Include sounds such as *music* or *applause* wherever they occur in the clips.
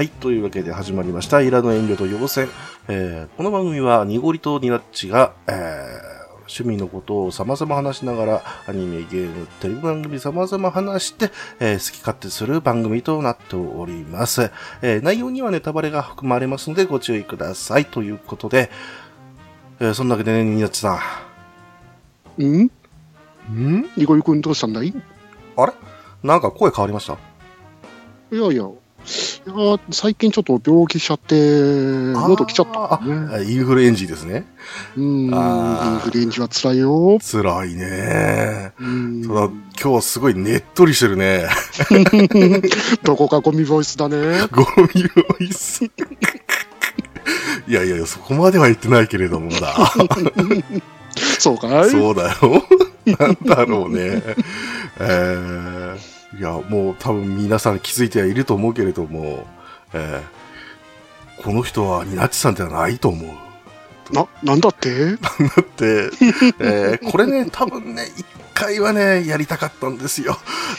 はい。というわけで始まりました。イラの遠慮と要請。えーこの番組は、ニゴリとニナッチが、えー趣味のことを様々話しながら、アニメ、ゲーム、テレビ番組様々話して、えー好き勝手する番組となっております。えー内容にはネタバレが含まれますのでご注意ください。ということで、えーそんなわけでね、ニナッチさんん？ん？ニゴリ君どうしたんだい？いあれ？なんか声変わりました？やいや、いや最近ちょっと病気しちゃって、喉来ちゃったね。あインフルエンジーですね。うーん、インフルエンジは辛いよ。辛いね。うーんただ、今日すごいねっとりしてるね。*laughs* どこかゴミボイスだね。*laughs* ゴミボイス。いやいやいや、そこまでは言ってないけれどもだ。*laughs* そうかい？そうだよ。なんだろうね。えー、いや、もう多分皆さん気づいてはいると思うけれども、えー、この人はニナッチさんではないと思う。な、なんだって？だって、えーこれね、多分ね、一回はね、やりたかったんですよ。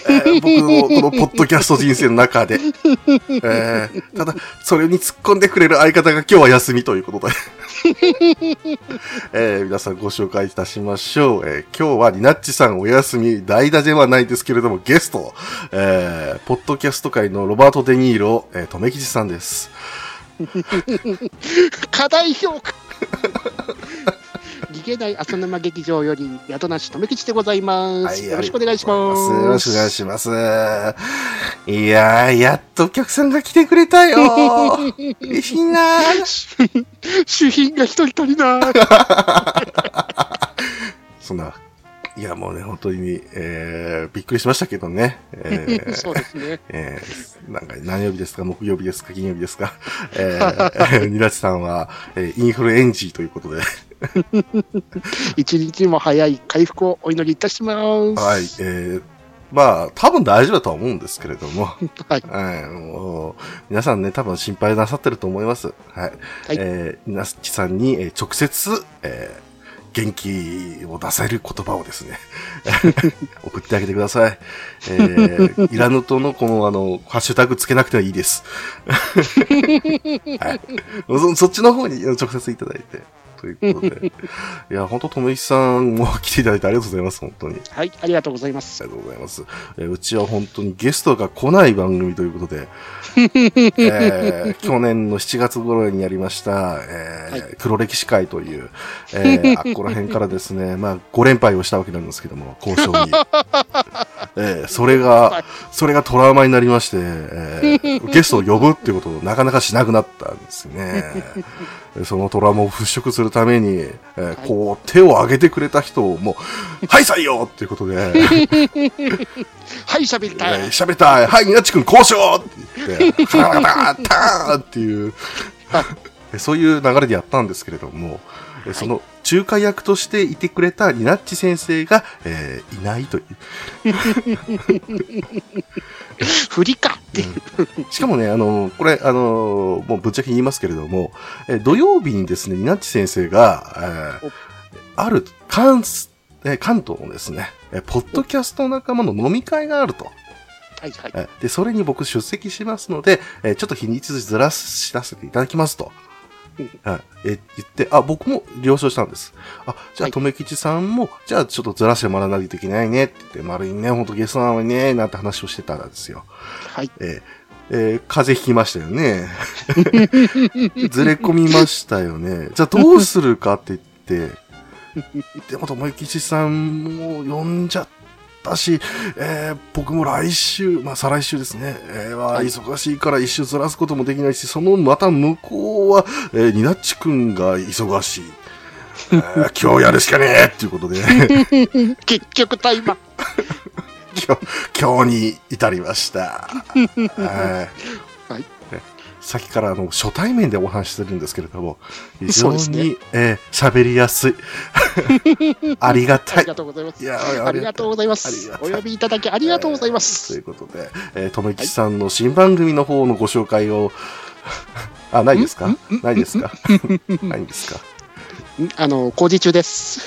えー僕のこのポッドキャスト人生の中で。えーただ、それに突っ込んでくれる相方が今日は休みということで。*laughs* えー皆さんご紹介いたしましょう。えー今日はリナッチさんお休み、代打ではないですけれども、ゲスト、えーポッドキャスト界のロバート・デ・ニーロ、えー、とめきちさんです。*laughs* 課題評価 *laughs* 逃げない浅沼劇場より宿なしとめきちでございます、よろしくお願いしますよろしくお願いします。いやー、やっとお客さんが来てくれたよ *laughs* ー。嬉しいなー。主品が一人足りない *laughs* そんな、いやもうね、本当に、えー、びっくりしましたけどね。えー *laughs* そうですね。えー、なんか何曜日ですか？木曜日ですか？金曜日ですか？*laughs* えー、ニラチさんは、えーインフルエンジーということで、*laughs* 一日も早い回復をお祈りいたします。はい、えー、まあ、多分大丈夫だとは思うんですけれども、はい。はい、もう、皆さんね、多分心配なさってると思います。はい。はい。えー、なすちさんに、えー直接、えー元気を出せる言葉をですね、*laughs* 送ってあげてください。えー、*laughs* イラヌトのこのあの、ハッシュタグつけなくてはいいです。はい。そそっちの方に直接いただいて。ということで。*laughs* いや、本当とめきさんも来ていただいてありがとうございます、本当に。はいありがとうございますありがとうございます。えーうちは本当にゲストが来ない番組ということで、*laughs* えー去年の7月頃にやりました、えーはい黒歴史会という、えーあっこら辺からですね、*laughs* まあ、5連敗をしたわけなんですけども、交渉に。えーそれが、それがトラウマになりまして、えー *laughs* ゲストを呼ぶっていうことをなかなかしなくなったんですね。*laughs* そのトラウマを払拭するために、えーこう、手を挙げてくれた人をもう、*laughs* はい、採用！っていうことで、はい喋りたい、えー喋、ったい。はい、ニナッチ君交渉！って言って、カタカタカターンっていう、えそういう流れでやったんですけれども、えその仲介役としていてくれたニナッチ先生が、えーいないという。振りかっていう、しかもね、あの、これ、あの、もうぶっちゃけ言いますけれども、えー土曜日にですね、ニナッチ先生が、えーある関、えー関東のですね、えーポッドキャスト仲間の飲み会があると。はいはいえで、それに僕出席しますので、えーちょっと日にちずらし出せていただきますと。はいえ言って、あ、僕も了承したんです。あ、じゃあ、はいとめきちさんも、じゃあ、ちょっとずらしてもらわないといけないねって言って、丸いね、ほんとゲストなのにね、なんて話をしてたんですよ。はいえーえー風邪ひきましたよね。*laughs* ずれ込みましたよね。じゃあどうするかって言って、でも、ともゆきちさんも呼んじゃったし、えー僕も来週、まあ再来週ですね、えーははい忙しいから一周ずらすこともできないし、そのまた向こうは、えー、ニナッチくんが忙しい。えー *laughs* 今日やるしかねえっていうことで、*laughs* 結局タイマー *laughs* 今日、今日に至りました。はいさっきからあの初対面でお話しするんですけれども、非常そうですね。にえー喋、りやすい。*laughs* ありがあたい。りが。とうございます。いやありがとうございます。お呼びいただきありがとうございまとす。いうことで、えー、とめきちさんの新番組の方のご紹介を、*laughs* あ、ないですか？ないですか？*laughs* ないんですか？あの、工事中です。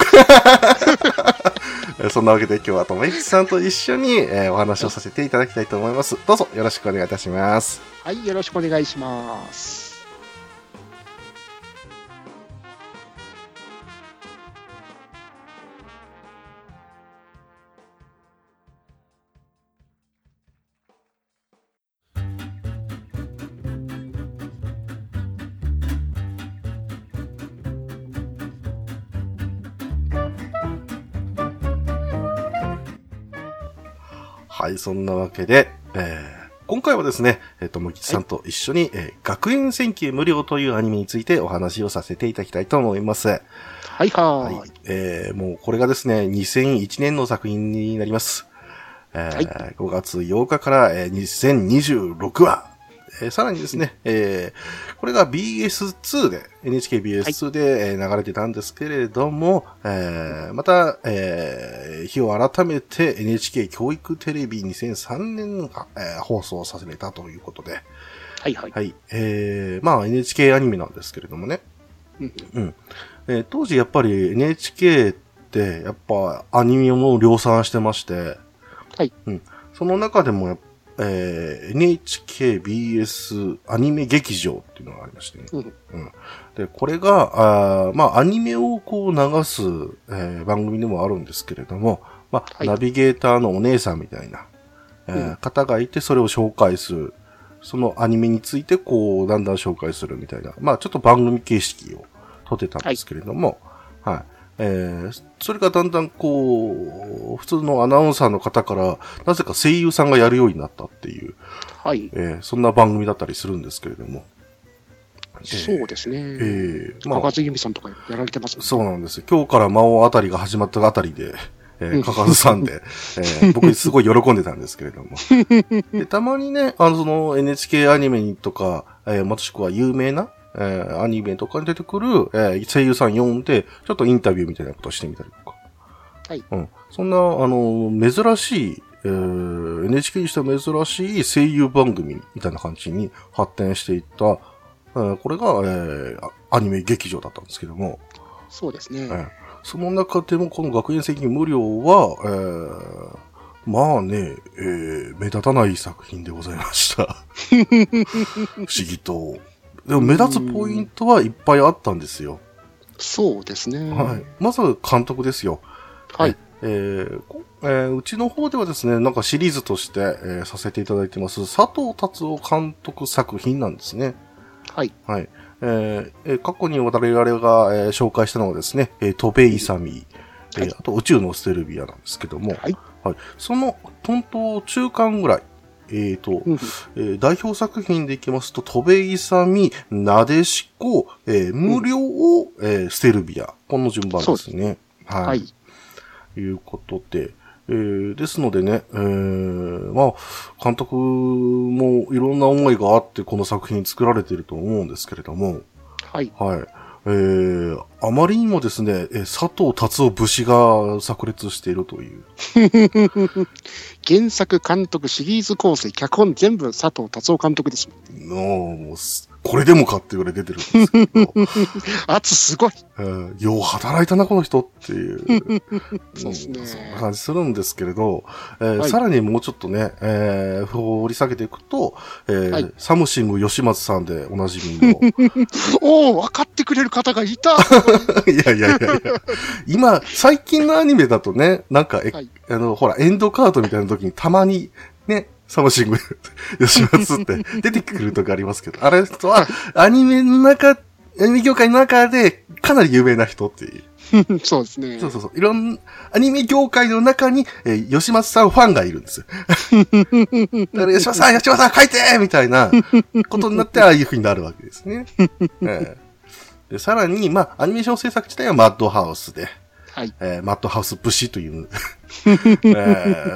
え *laughs* ーそんなわけで今日はともいちさんと一緒に、えーお話をさせていただきたいと思います。どうぞよろしくお願いいたします。はい、よろしくお願いします。はい、そんなわけで、えー今回はですね、えっ、ともきちさんと一緒に、えー学園戦記無料というアニメについてお話をさせていただきたいと思います。はいははいーい。。えーもうこれがですね、2001年の作品になります。えーはい5月8日から、えー2026話。えーさらにですね、えーこれが BS2 で、NHKBS2 で、えー流れてたんですけれども、えーまた、えー日を改めて NHK 教育テレビ2003年が、えー放送されたということで、はいはい。はい。えーまあ NHK アニメなんですけれどもね。うんえー当時やっぱり NHK ってやっぱアニメも量産してまして、はい。うん。その中でもやっ、えー NHKBS アニメ劇場っていうのがありましてね。うんで、これが、あーまあアニメをこう流す、えー番組でもあるんですけれども、まあ、はいナビゲーターのお姉さんみたいな、えーうん方がいてそれを紹介する。そのアニメについてこう、だんだん紹介するみたいな。まあちょっと番組形式をとってたんですけれども、はい。えーそれがだんだんこう、普通のアナウンサーの方から、なぜか声優さんがやるようになったっていう、はい。えーそんな番組だったりするんですけれども。そうですね。えーまあ、高津由美さんとかやられてます。そうなんですよ。今日から魔王あたりが始まったあたりで、えー、うんかかずさんで、えー *laughs* 僕すごい喜んでたんですけれども。で、たまにね、あの、その NHK アニメにとか、えー、もしくは有名な、えーアニメとかに出てくる、えー声優さん呼んで、ちょっとインタビューみたいなことをしてみたりとか。はいうん。そんな、あの、珍しい、えー NHK にしては珍しい声優番組みたいな感じに発展していった、えーこれが、えーアニメ劇場だったんですけども、そうですね。ええその中でもこの学園責任無料は、えーまあね、えー目立たない作品でございました。*laughs* 不思議と。でも目立つポイントはいっぱいあったんですよ。そうですね。はい。まずは監督ですよ。はい。えーこえーうちの方ではですね、なんかシリーズとして、えーさせていただいてます、佐藤達夫監督作品なんですね。はい。はい。えーえー過去に我々が、えー紹介したのはですね、えー、戸辺勇、えーはいあと宇宙のステルビアなんですけども、はい。はい。その、トント中間ぐらい、えっ、と、うんえー代表作品でいきますと、戸辺勇、なでしこ、えー無料、えーステルビア。この順番ですね。はい。はい。いうことで、えーですのでね、えーまあ、監督もいろんな思いがあってこの作品作られていると思うんですけれども、はい。はい。えー、あまりにもですね、えー佐藤達夫節が炸裂しているという。*laughs* 原作、監督、シリーズ構成、脚本全部佐藤達夫監督ですもん。のもうすこれでもかってぐらい出てるんですけど、*laughs* 圧すごい。えーよう働いたな、この人っていう。*laughs* そうですねんそんな感じするんですけれど、えーはいさらにもうちょっとね、えー掘り下げていくと、えーはいサムシング吉松さんでおなじみの、*laughs* おお、分かってくれる方がいた。いやいやいやいや。今、最近のアニメだとね、なんか、えはいあの、ほら、エンドカードみたいな時にたまに、ね、サムシング *laughs* 吉松って出てくる時ありますけど、あれとは、アニメの中、アニメ業界の中でかなり有名な人っていう。*laughs* そうですね。そうそうそう。いろん、アニメ業界の中に、えー吉松さんファンがいるんですよ。*laughs* だから吉松さん、吉松さん書いてみたいなことになって、ああいう風になるわけですね。ええでさらに、まあ、アニメーション制作自体はマッドハウスで、はい。えーマッドハウス節という、*laughs* え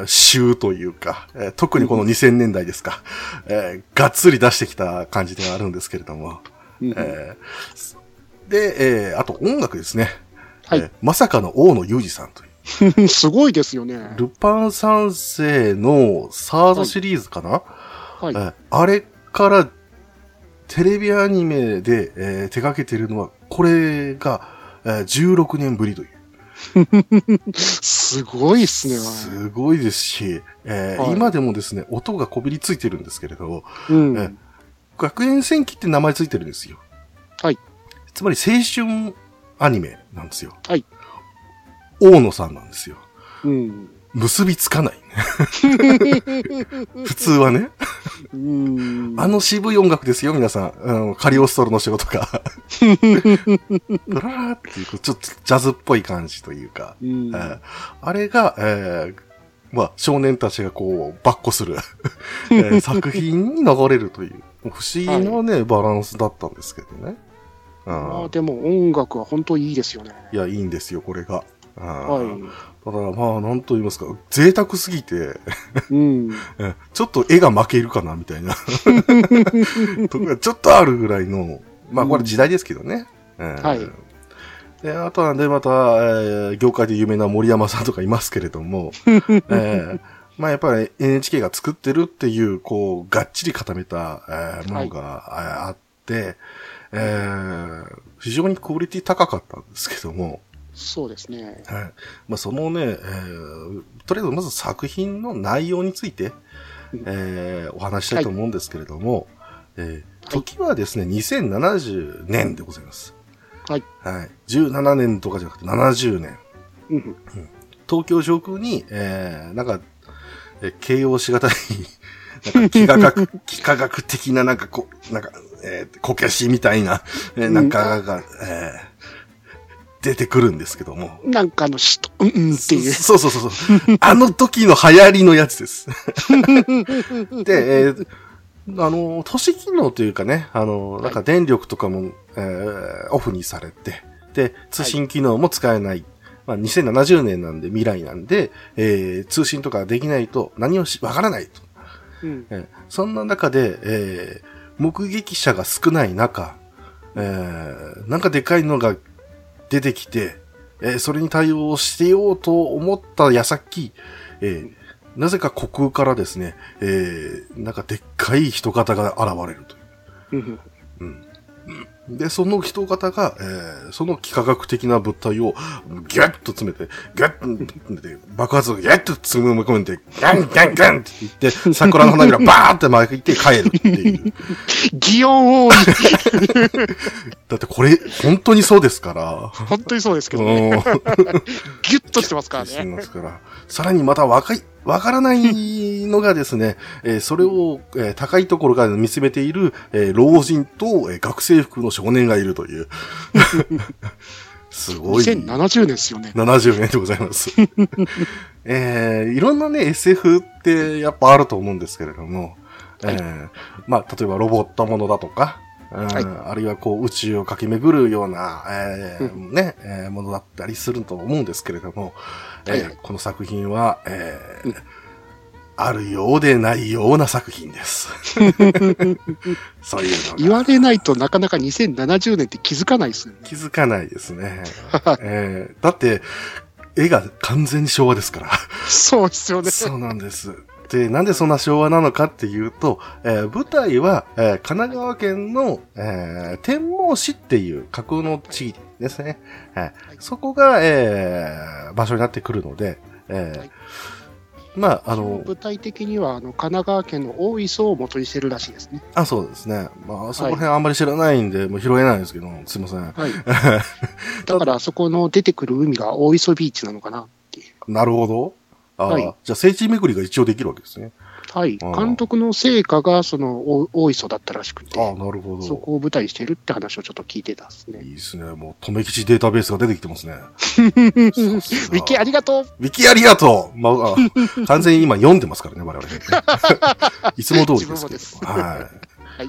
ー、週というか、えー特にこの2000年代ですか、えーがっつり出してきた感じではあるんですけれども、うんえーで、えーあと音楽ですね。はいえーまさかの大野裕二さんという。*laughs* すごいですよね。ルパン三世のサードシリーズかな、はい。えーあれからテレビアニメで、えー手掛けてるのは、これが、えー16年ぶりという。すごいっすね。すごいですし、えーはい今でもですね、音がこびりついてるんですけれど、うん。え学園戦記って名前ついてるんですよ。はい。つまり青春アニメなんですよ。はい。大野さんなんですよ。うん。結びつかない。*laughs* 普通はね。うん。あの渋い音楽ですよ、皆さん。うん、カリオストロの仕事か。*laughs* ブラーっていう、ちょっとジャズっぽい感じというか。うんえーあれが、えーまあ、少年たちがこう、跋扈する、*laughs* えー作品に流れるという、不思議なね、バランスだったんですけどね。あでも音楽は本当いいですよね。いや、いいんですよ、これが。うんはい。ただ、まあ、なんと言いますか、贅沢すぎて、うん。*laughs* えちょっと絵が負けるかな、みたいな。*laughs* ちょっとあるぐらいの、まあ、これ時代ですけどね。うんはいで、あとはね、また、えー業界で有名な森山さんとかいますけれども、*laughs* えーまあやっぱり NHK が作ってるっていう、こう、がっちり固めた、えーものが、えーあって、えー非常にクオリティ高かったんですけども、そうですね。はい。まあ、そのね、えーとりあえずまず作品の内容について、えーお話ししたいと思うんですけれども、えーはい時はですね、2070年でございます。はい。はい。17年とかじゃなくて70年。うん。東京上空に、えーなんか、えー形容しがたい、*laughs* なんか、幾何学、幾何学的な、なんか、こう、なんか、えーこけしみたいな、えーなんかが、えー出てくるんですけども。なんかあの、しと、うんうんっていう。そうそうそうそう。あの時の流行りのやつです。*laughs* で、えーあの、都市機能というかね、あの、なんか電力とかも、えーオフにされて、で、通信機能も使えない。まあ、2070年なんで未来なんで、えー通信とかできないと何をし、わからないと。うん。えーそんな中で、えー目撃者が少ない中、えーなんかでかいのが出てきて、えーそれに対応してようと思った矢先、えーなぜか虚空からですね、えーなんかでっかい人型が現れるという。うん。で、その人型が、えーその幾何学的な物体をギュッと詰めて、ギュッと詰めて、爆発をギュッと詰め込んで、ガンガンガンって言って、桜の花びらバーンって巻いて帰るっていう。擬音多い。だってこれ、本当にそうですから。本当にそうですけどうんね。ギュッとしてますからしてね。ますから。さらにまた若い、わからないのがですね、えーそれを、えー高いところから見つめている、えー老人と、えー学生服の少年がいるという。*laughs* すごい。2070年ですよね。70年でございます。*laughs* えーいろんなね、SF ってやっぱあると思うんですけれども、えーまあ、例えばロボットものだとか、うんはいあるいはこう宇宙を駆け巡るような、えーね、えーものだったりすると思うんですけれども、えーはいこの作品は、えーあるようでないような作品です。*laughs* そういうのが言われないとなかなか2070年って気づかないですよね。気づかないですね。えーだって、絵が完全に昭和ですから。そうですよね。そうなんです。で、なんでそんな昭和なのかっていうと、えー舞台は、えー神奈川県の、えー天王市っていう架空の地域ですね。はいそこが、えー場所になってくるので、えーはいまあ、あの、具体的には、あの、神奈川県の大磯を元にしてるらしいですね。あ、そうですね。まあ、そこら辺あんまり知らないんで、もう拾えないんですけど、すいません。はい。*laughs* だから、あそこの出てくる海が大磯ビーチなのかなっていう。なるほど。あーはいじゃあ、聖地巡りが一応できるわけですね。はい。監督の成果が、その、大大磯だったらしくて、ああ、なるほど。そこを舞台にしてるって話をちょっと聞いてたんですね。いいですね。もう、とめきちデータベースが出てきてますね。*laughs* ウィキありがとうウィキありがとうまあ、あ完全に今読んでますからね、我々ね。*laughs* いつも通りですけど。ですはい。はいはい。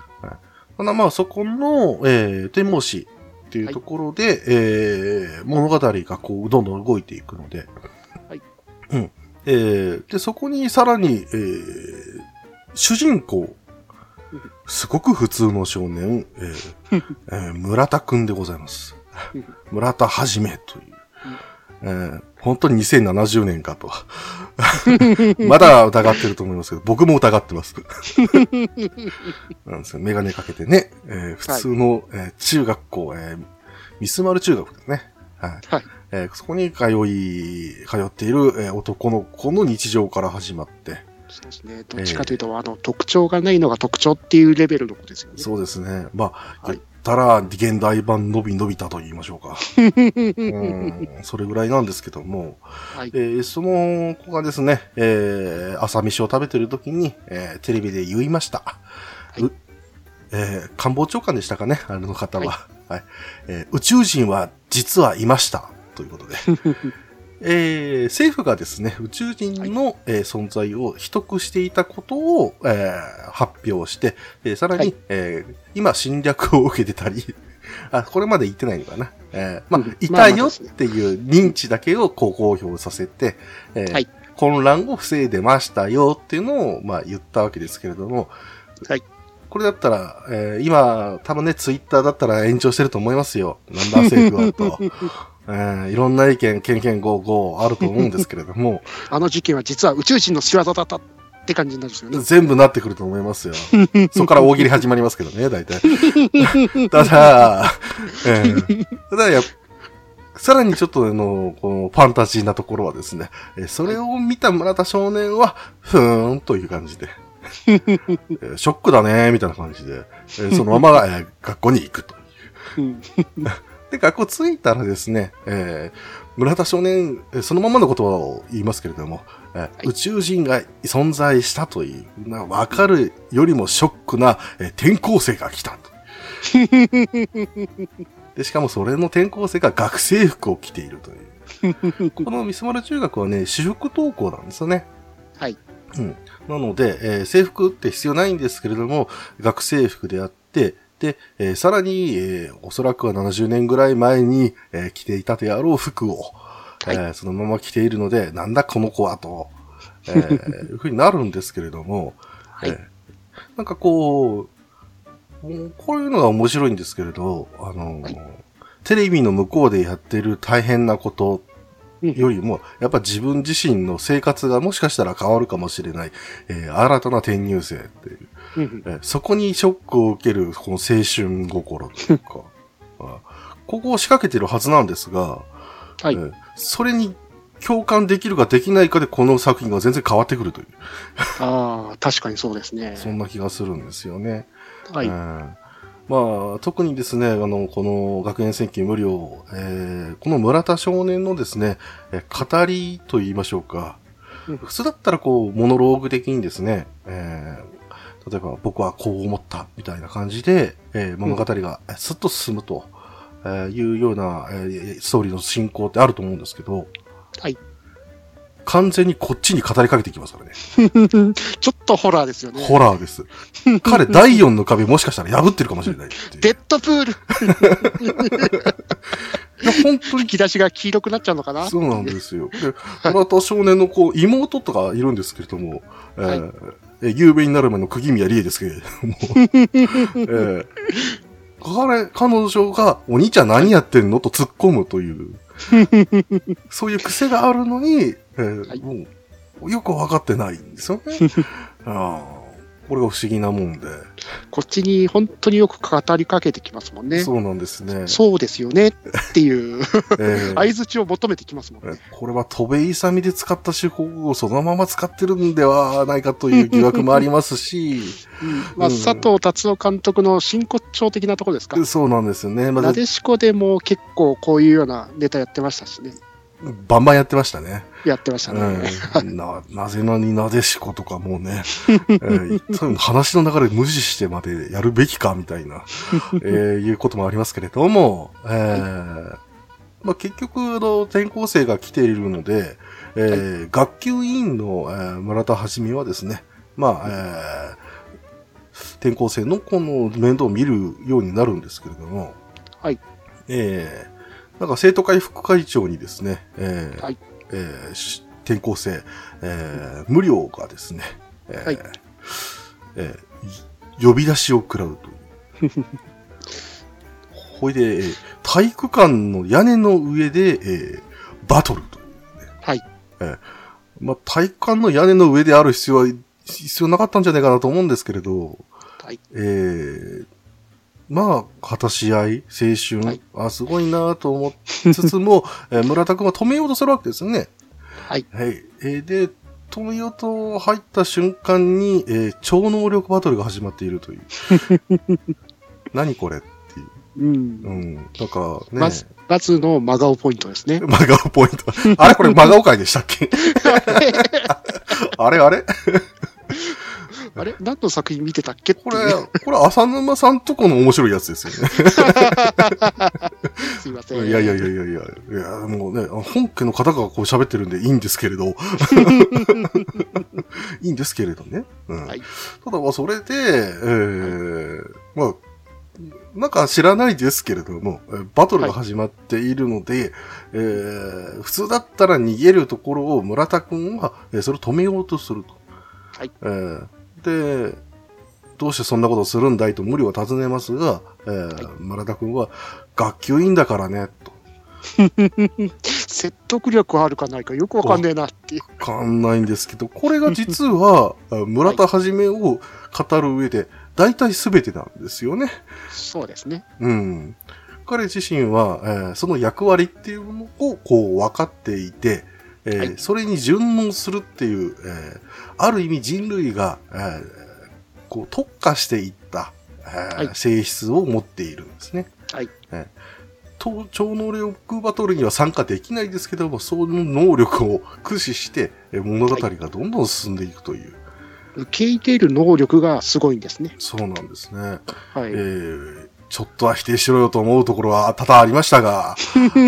そんな、まあ、そこの、えー、天王市っていうところで、えー、物語がこう、どんどん動いていくので、はい。うん。えー、で、そこにさらに、えー、主人公、すごく普通の少年、えーえー村田くんでございます。*laughs* 村田はじめという。えー本当に2070年かと。*laughs* まだ疑ってると思いますけど、僕も疑ってます。*laughs* なんですよ。メガネかけてね、えー普通の、えー中学校、えーミスマル中学ですね。はい。はいえーそこに通い、通っている、えー男の子の日常から始まって、そうですね。どっちかというと、あの、特徴がないのが特徴っていうレベルの子ですよね。そうですね。まあ、はい言ったら、現代版のびのびたと言いましょうか。*laughs* うん、それぐらいなんですけども、はい。えーその子がですね、えー朝飯を食べてる時に、えーテレビで言いました。いうえー官房長官でしたかね、あの方は。はいえー宇宙人は実はいました。ということで。*laughs* えー政府がですね、宇宙人の、えー存在を秘匿していたことを、えー発表して、えーさらに、はいえー今侵略を受けてたり、*laughs* あ、これまで言ってないのかな。えーまあうん、いたよっていう認知だけをこう公表させて、えーはい混乱を防いでましたよっていうのを、まあ、言ったわけですけれども、はい。これだったら、えー今、多分ね、ツイッターだったら延長してると思いますよ。なんだ政府はと。*laughs* えーいろんな意見、けんけんごうごうあると思うんですけれども、*laughs* あの事件は実は宇宙人の仕業だったって感じになるんですよね。全部なってくると思いますよ。*laughs* そこから大喜利始まりますけどね、大体。*laughs* ただ、えーただや、さらにちょっとあの、このファンタジーなところはですね、えーそれを見た村田少年は、ふーんという感じで、えーショックだね、みたいな感じで、えーそのまま、えー学校に行くと。うんで、学校着いたらですね、えー村田少年、えーそのままの言葉を言いますけれども、えー宇宙人が存在したという、なわかるよりもショックな、えー転校生が来たと。*laughs* で、しかもそれの転校生が学生服を着ているという。*laughs* このミスマル中学はね、私服登校なんですよね。はい。うん。なので、えー制服って必要ないんですけれども、学生服であって、で、えーさらに、えーおそらくは70年ぐらい前に、えー着ていたであろう服を、はい。えーそのまま着ているので、なんだこの子はと、えー *laughs* いうふうになるんですけれども、はい。えーなんかこう、もうこういうのが面白いんですけれど、あのーはい。テレビの向こうでやってる大変なことうん。よりも、やっぱ自分自身の生活がもしかしたら変わるかもしれない、えー新たな転入生っていう、うんえーそこにショックを受けるこの青春心というか、*laughs* あここを仕掛けてるはずなんですが、はいえーそれに共感できるかできないかでこの作品が全然変わってくるという、ああ、確かにそうですね。そんな気がするんですよね。はい。うんまあ、特にですね、あの、この学園戦記無料、えーこの村田少年のですね、えー語りと言いましょうか。うん普通だったらこう、モノローグ的にですね、えー例えば僕はこう思ったみたいな感じで、えー物語がえースッと進むと、えーいうような、えーストーリーの進行ってあると思うんですけど、はい。完全にこっちに語りかけてきますからね。*laughs* ちょっとホラーですよね。ホラーです。彼、第4の壁もしかしたら破ってるかもしれない。*laughs* デッドプール *laughs* いや、本当に吹き出しが黄色くなっちゃうのかなそうなんですよ。で、村田少年のこう、妹とかいるんですけれども、えーはいえー有名になる前の釘宮理恵ですけれども、*laughs* えー彼、彼女が、お兄ちゃん何やってんのと突っ込むという、*laughs* そういう癖があるのに、えーはい。もうよくわかってないんですよね。*laughs* あーこれが不思議なもんで。こっちに本当によく語りかけてきますもんね。そうなんですね。そうですよねっていう *laughs* えー相づちを求めてきますもんね。えこれは戸部勇で使った手法をそのまま使ってるんではないかという疑惑もありますし、*laughs* うんまあ、うん佐藤達夫監督の真骨頂的なところですか。そうなんですよね。まあなでしこでも結構こういうようなネタやってましたしね。バンバンやってましたね。やってましたね。うん、な、なぜなになでしことかもうね、*laughs* えー話の流れ無視してまでやるべきかみたいな、えーいうこともありますけれども、えーまあ、結局、あの、転校生が来ているので、えー学級委員の、えー村田はじめはですね、まあ、えー転校生のこの面倒を見るようになるんですけれども、はい。えーなんか生徒会副会長にですね、えーはいえーし転校生、えー無料がですね、えーはいえー呼び出しを食らうという。*laughs* ほいで、えー体育館の屋根の上で、えーバトルという。はい。まあ、体育館の屋根の上である必要は、必要なかったんじゃないかなと思うんですけれど、はい。えーまあ、果たし合い、青春、はいあ、すごいなと思いつつも、*laughs* えー村田くんは止めようとするわけですよね。はい。はい。えーで、止めようと入った瞬間に、えー超能力バトルが始まっているという。*laughs* 何これっていう。うん。うん。だからね。まず、まずの真顔ポイントですね。*laughs* 真顔ポイント。あれこれ真顔会でしたっけ？あれあれ？あれ？何の作品見てたっけ？これこれ浅沼さんとこの面白いやつですよね。*laughs* すいません。いやいやいやいやいや、いやもうね、本家の方がこう喋ってるんでいいんですけれど、*laughs* いいんですけれどね。うん。はい。ただまあそれで、えーまあ、なんか知らないですけれども、えーバトルが始まっているので、えー普通だったら逃げるところを村田くんは、えーそれを止めようとすると。はい。えーで、どうしてそんなことをするんだいと無理を尋ねますが、えー村田くんは、学級委員だからね、と。*laughs* 説得力あるかないかよくわかんねえなっていう。わかんないんですけど、これが実は、*laughs* あ村田はじめを語る上で、大体全てなんですよね。そうですね。うん。彼自身は、えーその役割っていうのをこう分かっていて、えーはいそれに順応するっていう、えーある意味人類が、えーこう特化していった、えーはい性質を持っているんですね。はいえーと超能力バトルには参加できないですけども、その能力を駆使して、えー物語がどんどん進んでいくという、受け入れる能力がすごいんですね。そうなんですね。はい。えーちょっとは否定しろよと思うところは多々ありましたが、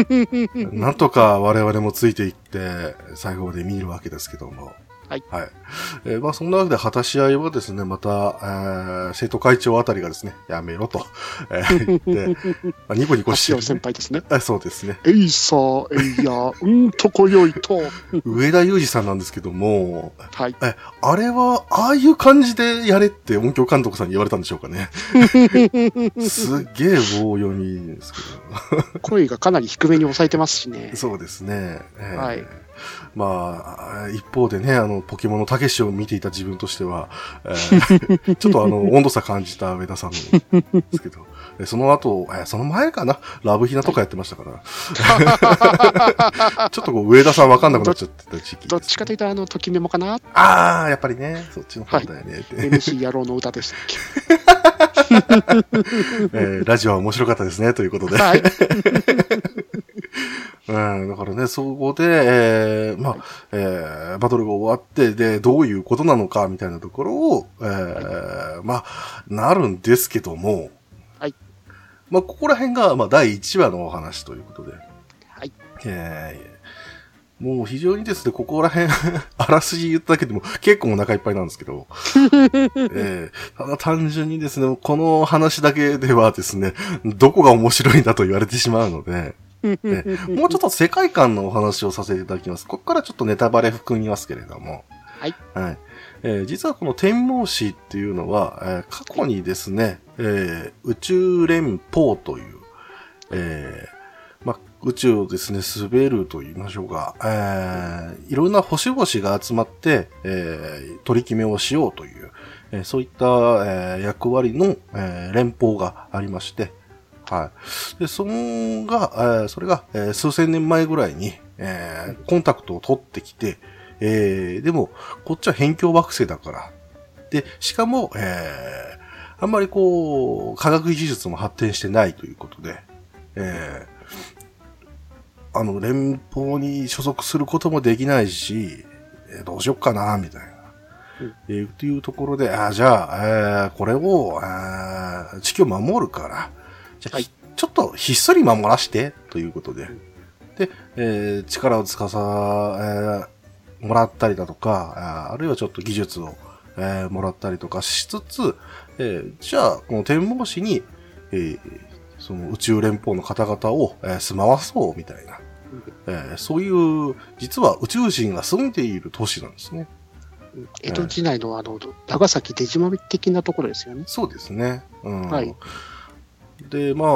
*laughs* なんとか我々もついていって、最後まで見るわけですけども。はい。はい。えーまあそんなわけで果たし合いはですね、また、えー生徒会長あたりがですね、やめろと、えー言って、*laughs* まあ、ニコニコして足尾る、先輩ですね。あそうですね。えいさー、えいや、うんとこよいと。*laughs* 上田裕二さんなんですけども、はい。え、あれは、ああいう感じでやれって音響監督さんに言われたんでしょうかね。*laughs* すっげえ棒読みですけど。声がかなり低めに抑えてますしね。そうですね。えーはいまあ、一方でね、あの、ポケモンのたけしを見ていた自分としては、えー *laughs* ちょっとあの、温度差感じた上田さんですけど、えその後、えーその前かな、ラブヒナとかやってましたから、*laughs* ちょっとこう、上田さんわかんなくなっちゃってた時期ね、どっちかというと、あの、ときメモかな？ああ、やっぱりね、そっちの方だよね、って。?MC 野郎の歌でしたっ *laughs* えーラジオは面白かったですね、ということで。けはい。う *laughs* ん、だからね、そこで、えーまあ、えーバトルが終わって、で、どういうことなのか、みたいなところを、えーまあ、なるんですけども、はい。まあ、ここら辺が、まあ、第1話のお話ということで、はい。えーもう非常にですね、ここら辺、*laughs* あらすじ言っただけでも結構お腹いっぱいなんですけど、*laughs* えーただ単純にですね、この話だけではですね、どこが面白いんだと言われてしまうので、えもうちょっと世界観のお話をさせていただきます。ここからちょっとネタバレ含みますけれども。はい。はい。えー実はこの天網士っていうのは、えー過去にですね、えー宇宙連邦という、えーまあ、宇宙をですね、滑ると言いましょうか、えーいろんな星々が集まって、えー取り決めをしようという、えーそういった、えー役割の、えー連邦がありまして、はい。で、そのが、えーそれが、えー数千年前ぐらいに、えーコンタクトを取ってきて、えーでも、こっちは辺境惑星だから。で、しかも、えーあんまりこう、科学技術も発展してないということで、えーあの、連邦に所属することもできないし、えーどうしよっかな、みたいな。うんえーっていうところで、あーじゃあ、えーこれを、えー地球を守るから、じゃあ、はいちょっとひっそり守らして、ということで。で、えー力をつかさ、えーもらったりだとか、あるいはちょっと技術を、えーもらったりとかしつつ、えーじゃあ、この天網市に、えーその宇宙連邦の方々を、えー住まわそう、みたいな、えーそういう、実は宇宙人が住んでいる都市なんですね。江戸時代のあの、長崎出島的なところですよね。そうですね。うん。はいで、まあ、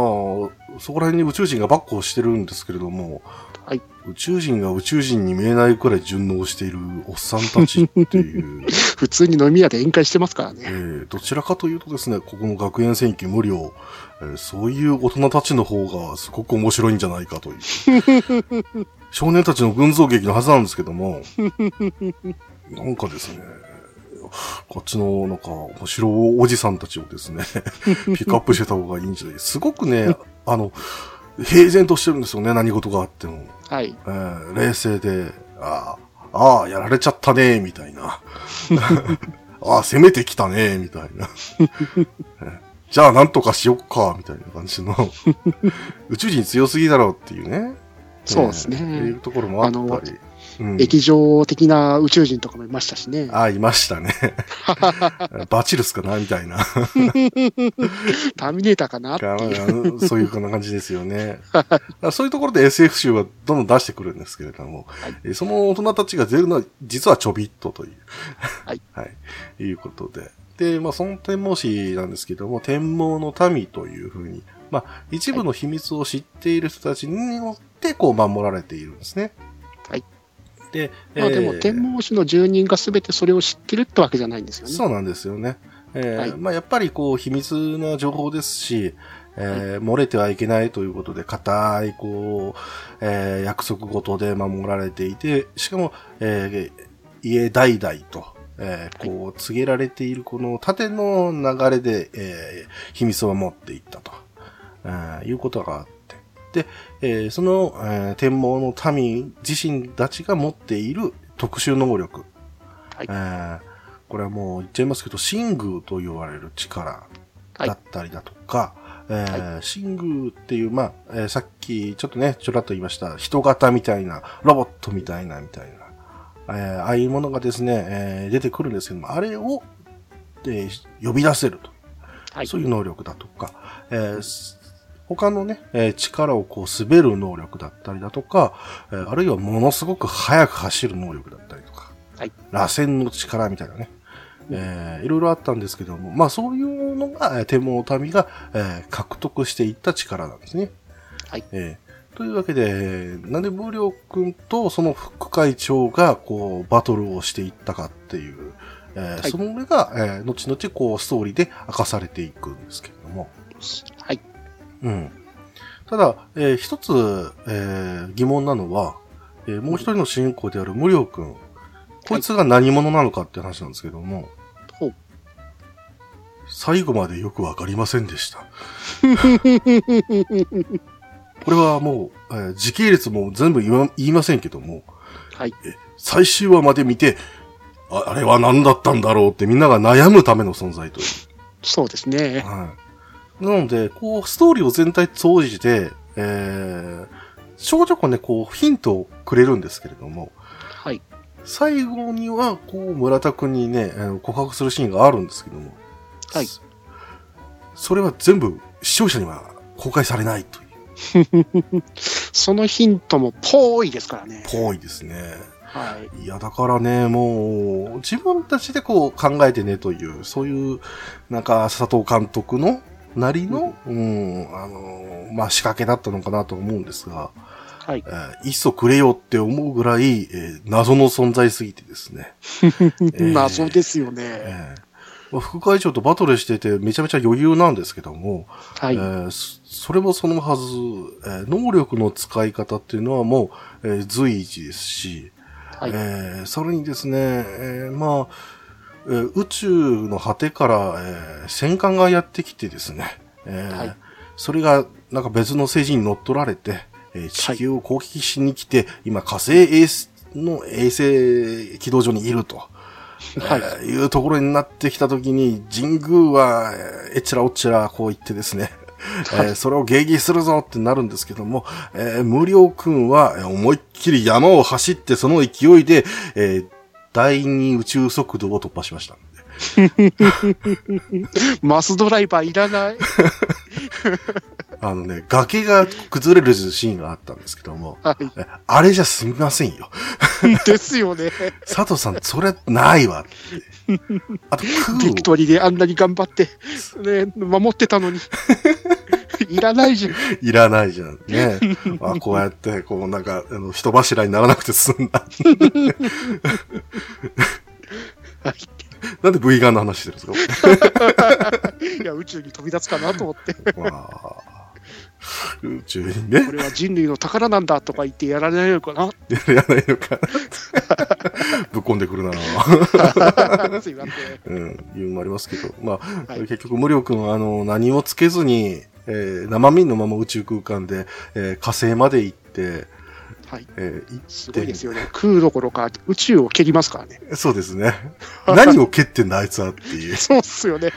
そこら辺に宇宙人がバックをしてるんですけれども、はい宇宙人が宇宙人に見えないくらい順応しているおっさんたちっていう、*laughs* 普通に飲み屋で宴会してますからね。えーどちらかというとですね、ここの学園戦記無料、えーそういう大人たちの方がすごく面白いんじゃないかという。*laughs* 少年たちの群像劇のはずなんですけども、なんかですね、こっちのなんか面白いおじさんたちをですね、*laughs* ピックアップしてた方がいいんじゃない？すごくね、あの、平然としてるんですよね、何事があっても。はい。えー冷静で、ああ、ああ、やられちゃったね、みたいな。*laughs* ああ、攻めてきたね、みたいな。えじゃあ、なんとかしよっか、みたいな感じの。*laughs* 宇宙人強すぎだろうっていうね。そうですねえーっていうところもあったり。うん液状的な宇宙人とかもいましたしね。ああ、いましたね。*laughs* バチルスかなみたいな。*laughs* ターミネーターかなってかいう。そういう感じですよね。そういうところで SF 集はどんどん出してくるんですけれども、はいえーその大人たちが出るのは実はちょびっとという。はい。*laughs* はい。いうことで。で、まあ、その天文史なんですけども、天文の民というふうに、まあ、一部の秘密を知っている人たちによって、こう、守られているんですね。はい。で、まあでも、えー天文士の住人が全てそれを知ってるってわけじゃないんですよね。そうなんですよね。えーはいまあやっぱりこう秘密な情報ですし、えー漏れてはいけないということで、固いこう、えー約束事で守られていて、しかも、えー家代々と、えーこう告げられているこの縦の流れで、えー秘密を守っていったと、えーいうことがあって、で、えーその、えー天文の民自身たちが持っている特殊能力、はいえーこれはもう言っちゃいますけど、シングと言われる力だったりだとか、えーシングっていう、まあ、えーさっきちょっとね、ちょらっと言いました、人型みたいな、ロボットみたいな、みたいな、えーああいうものがですね、えー出てくるんですけども、あれを、えー呼び出せると。はい。そういう能力だとか、えーす他のね、えー力をこう滑る能力だったりだとか、えーあるいはものすごく速く走る能力だったりとか、はい螺旋の力みたいなね、えーいろいろあったんですけども、まあそういうのが、えー天文の民が、えー獲得していった力なんですね。はいえーというわけで、なんで無料君とその副会長がこうバトルをしていったかっていう、えーはいその上が、えー後々こうストーリーで明かされていくんですけれども。はい。うん。ただ、えー一つ、えー疑問なのは、えーもう一人の主人公である無料君。こいつが何者なのかって話なんですけども、ほう。最後までよくわかりませんでした。これはもう、えー時系列も全部言わ言いませんけども、はい。最終話まで見て、ああれは何だったんだろうってみんなが悩むための存在という。そうですね。はい。なので、こう、ストーリーを全体通じて、えー、ちょこね、こう、ヒントをくれるんですけれども、はい。最後には、こう、村田くんにね、告白するシーンがあるんですけども、はいそ。それは全部、視聴者には公開されないという、*laughs* そのヒントもぽーいですからね。ぽいですね。はい。いや、だからね、もう、自分たちでこう考えてねという、そういう、なんか、佐藤監督のなりの、うん、あの、まあ、仕掛けだったのかなと思うんですが、はい。えーいっそくれよって思うぐらい、えー謎の存在すぎてですね。*laughs* ー謎ですよね。えーまあ副会長とバトルしててめちゃめちゃ余裕なんですけども、はいえ。ーそそれもそのはず、えー能力の使い方っていうのはもう、えー随一ですし、はい。えーそれにですね、えーまあ、えー宇宙の果てから、えー戦艦がやってきてですね、えーはい。それがなんか別の政治に乗っ取られて、えー地球を攻撃しに来て、今火星衛星の衛星軌道上にいると。はい。えーいうところになってきたときに、神宮は、えちらおっちらこう言ってですね、えーそれを迎撃するぞってなるんですけども、えー無料君はえー思いっきり山を走ってその勢いで、えー第二宇宙速度を突破しました。*laughs* マスドライバーいらない。*laughs* あのね、崖が崩れるシーンがあったんですけども、はえあれじゃすみませんよ。い。*laughs* ですよね。佐藤さん、それないわって。あと、空をビクトリーであんなに頑張って、ね、守ってたのに。いらないじゃん。いらないじゃん。ね。あこうやって、こうなんか、あの、人柱にならなくて済んだ。はいなんで V ガンの話してるんです *laughs* いや、宇宙に飛び立つかなと思って、宇宙にねこ、れは人類の宝なんだとか言ってやられないのかな *laughs* やらないのかな。*laughs* ぶっ込んでくるなすいません。うん、いうのもありますけど。まあ、はい結局、無力君は、あの、何もつけずに、えー生身のまま宇宙空間で、えー火星まで行って、はい。えー行すごいですよね。空どころか宇宙を蹴りますからね。そうですね。*laughs* 何を蹴ってんだ、あいつはっていう。*laughs* そうっすよね。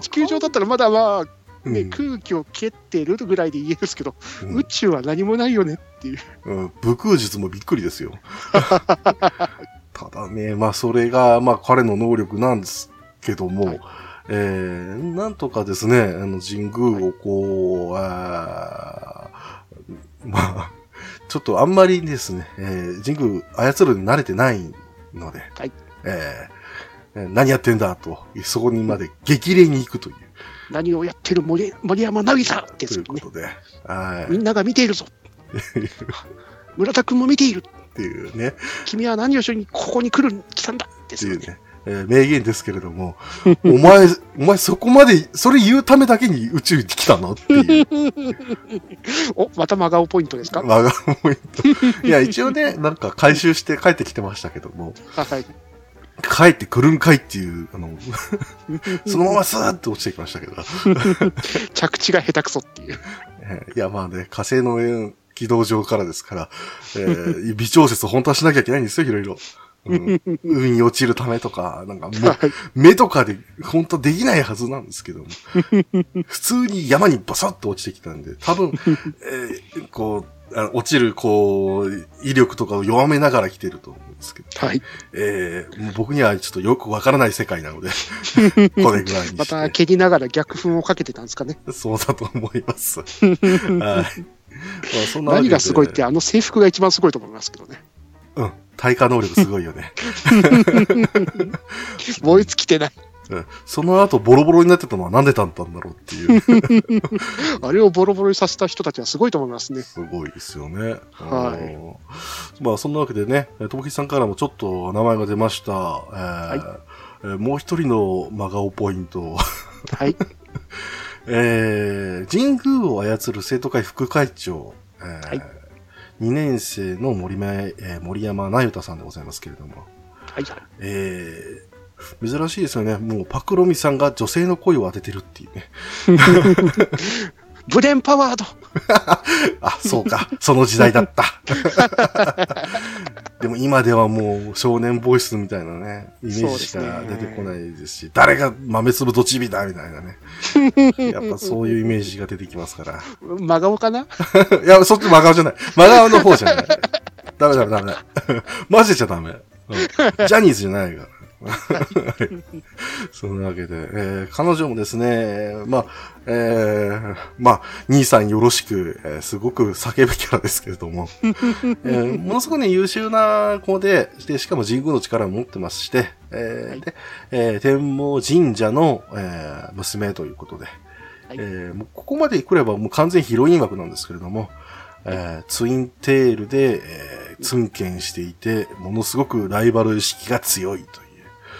地球上だったらまだまあ、ねうん空気を蹴ってるぐらいで言えるんですけど、うん宇宙は何もないよねっていう。うん、武空術もびっくりですよ。*laughs* ただね、まあそれが、まあ彼の能力なんですけども、はいえー、なんとかですね、あの神宮をこう、あーまあ、*laughs* ちょっとあんまりですね、えー神宮操るのに慣れてないので、はいえーえー何やってんだと、そこにまで激励に行くという、何をやってる森森山凪さんでとすよね。いうことで、はい。みんなが見ているぞ。*laughs* 村田君も見ている。っていうね、君は何をしにここに来る、来たんだですよね。っていうね、えー名言ですけれども、*laughs* お前、お前そこまで、それ言うためだけに宇宙に来たの？っていう、*laughs* お、また真顔ポイントですか、我がポイント。いや、一応ね、*laughs* なんか回収して帰ってきてましたけども、はい。帰ってくるんかいっていう、あの、そのままスーッと落ちてきましたけど、着地が下手くそっていう。えーいや、まあね、火星の上軌道上からですから、えー微調節本当はしなきゃいけないんですよ、いろいろ。うん、海に落ちるためとか、なんかもう、はい。目とかで本当できないはずなんですけども、*laughs* 普通に山にバサッと落ちてきたんで、多分、えーこう、あの落ちる、こう、威力とかを弱めながら来てると思うんですけど、はい。えーもう僕にはちょっとよくわからない世界なので、*laughs* これぐらいにましたて。蹴りながら逆風をかけてたんですかね。そうだと思います。*laughs* はい。まあ、そんな何がすごいって、あの制服が一番すごいと思いますけどね。うん。対価能力すごいよね。*laughs* 燃え尽きてない。うん。その後ボロボロになってたのはなんでだったんだろうっていう。*laughs* あれをボロボロにさせた人たちはすごいと思いますね。すごいですよね。はいうんまあ、そんなわけでね、ともきさんからもちょっと名前が出ました。えーえーもう一人の真顔ポイント。はい。*laughs* えー、神宮を操る生徒会副会長、えーはい2年生の森前、えー森山なゆたさんでございますけれども、はいはい。えー、珍しいですよね。もうパクロミさんが女性の声を当ててるっていうね。*laughs* ブレンパワード *laughs* あ、そうか。その時代だった。*laughs* でも今ではもう少年ボイスみたいなね、イメージしか出てこないですし、誰が豆粒とチビだみたいなね。*laughs* やっぱそういうイメージが出てきますから。真顔かな？いや、そっち真顔じゃない。真顔の方じゃない。ダメダメダメ。混ぜちゃダメ。うんジャニーズじゃないから。そんなわけで、えー彼女もですね、まあ、えーまあ、兄さんよろしく、えーすごく叫ぶキャラですけれども、えーものすごくね、優秀な子で、で、しかも神宮の力を持ってまして、えーで、えー天保神社の、えー娘とい。うことで、えーもうここまで来ればもう完全ヒロイン枠なんですけれども、えーツインテールで、えーツンケンしてい。て、ものすごくライバル意識が強い。とい。う。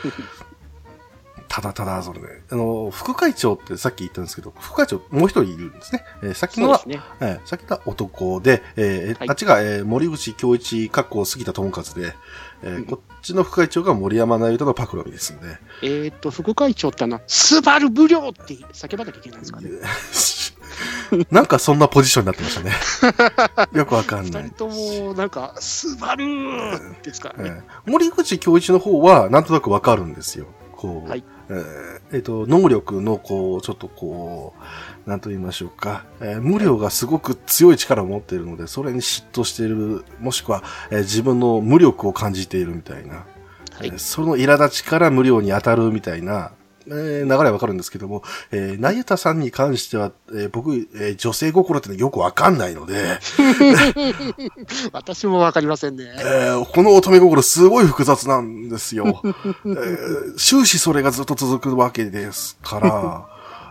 *laughs* ただただ、それね、あの、副会長ってさっき言ったんですけど、副会長もう一人いるんですね。えーさっきのはね。えーさっきのは男で、えーはいあっちが、えー森口京一、かっこ杉田智和で、えーうんこっちの副会長が森山直人のパクロミですんで、えーっと、副会長ってあの、スバル無料って叫ばなきゃいけないんですかね。*laughs* *laughs* なんかそんなポジションになってましたね。*laughs* よくわかんない。二人とも、なんか、スバルーですからね。えー森口京一の方は、なんとなくわかるんですよ。こう、はいえっと、能力の、こう、ちょっとこう、なんと言いましょうか、えー無量がすごく強い力を持っているので、それに嫉妬している、もしくは、えー自分の無力を感じているみたいな、はいえーその苛立ちから無料に当たるみたいな、えー流れはわかるんですけども、えー、なゆたさんに関しては、えー僕、えー女性心ってのはよくわかんないので、*laughs* 私もわかりませんね。えーこの乙女心すごい複雑なんですよ。*laughs* えー終始それがずっと続くわけですから、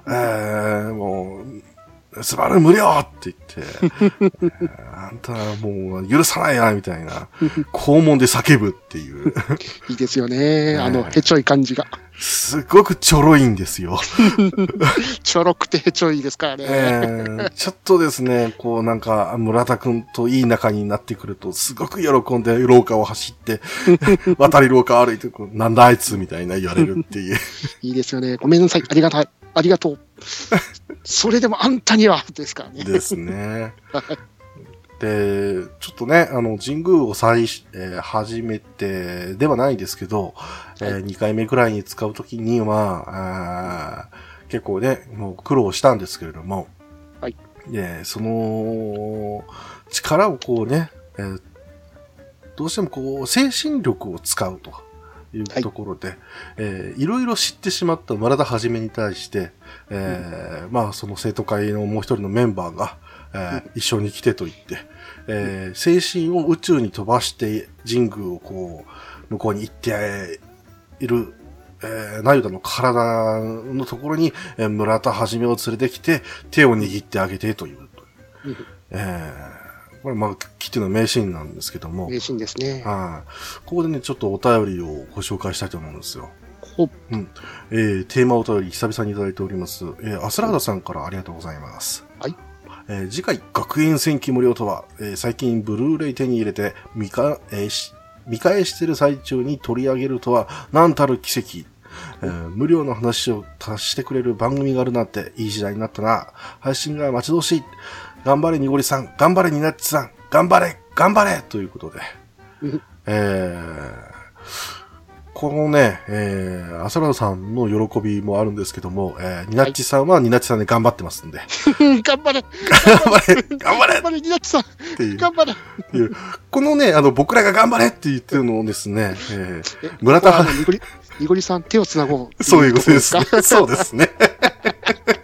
えーもう、スバル無料って言って、*laughs* あんたはもう許さないな、みたいな、肛門で叫ぶっていう、*laughs* いいですよね。あの、ねへちょい感じが。すごくちょろいんですよ。*laughs* ちょろくてへちょいですからね。えーちょっとですね、こうなんか、村田くんといい仲になってくると、すごく喜んで廊下を走って、渡り廊下歩いて、なんだあいつみたいな言われるっていう。いいですよね。ごめんなさい。ありがたい。ありがとう。それでもあんたには、ですからね。ですね。で、ちょっとね、あの、神宮を再、えー始めてではないですけど、え2回目くらいに使うときには、あー結構ね、もう苦労したんですけれども、はい。で、その、力をこうね、えーどうしてもこう、精神力を使うというはい。ところで、えーいろいろ知ってしまった村田はじめに対して、えーまあその生徒会のもう一人のメンバーが、えー一緒に来てと言って、えー精神を宇宙に飛ばして神宮をこう、向こうに行っている、えー、ナユダの体のところに、えー村田はじめを連れてきて、手を握ってあげてという。うん。えーこれまあ、キティの名シーンなんですけども、名シーンですね。はい。ここでね、ちょっとお便りをご紹介したいと思うんですよ。ほえー、テーマお便り久々にいただいております。えー、アスラーダさんからありがとうございます。はい。えー次回、学園戦記無料とは、えー最近ブルーレイ手に入れて、見か、えーし見返してる最中に取り上げるとは、なんたる奇跡。えー無料の話を足してくれる番組があるなんていい時代になったな。配信が待ち遠しい。頑張れにごりさん、頑張れになっちさん、頑張れ、頑張れということで。うんえーこのね、えー、アスラーダさんの喜びもあるんですけども、えー、ニナッチさんはニナッチさんで頑張ってますんで。*laughs* う。頑張れ頑張れ頑張れ頑張れ、ニナッチさんっていう。頑張れっていうこのね、あの、僕らが頑張れって言ってるのをですね、えーえ村田はにごり、にごりさん、手をつなごう。そういうことですか？そうですね。*laughs*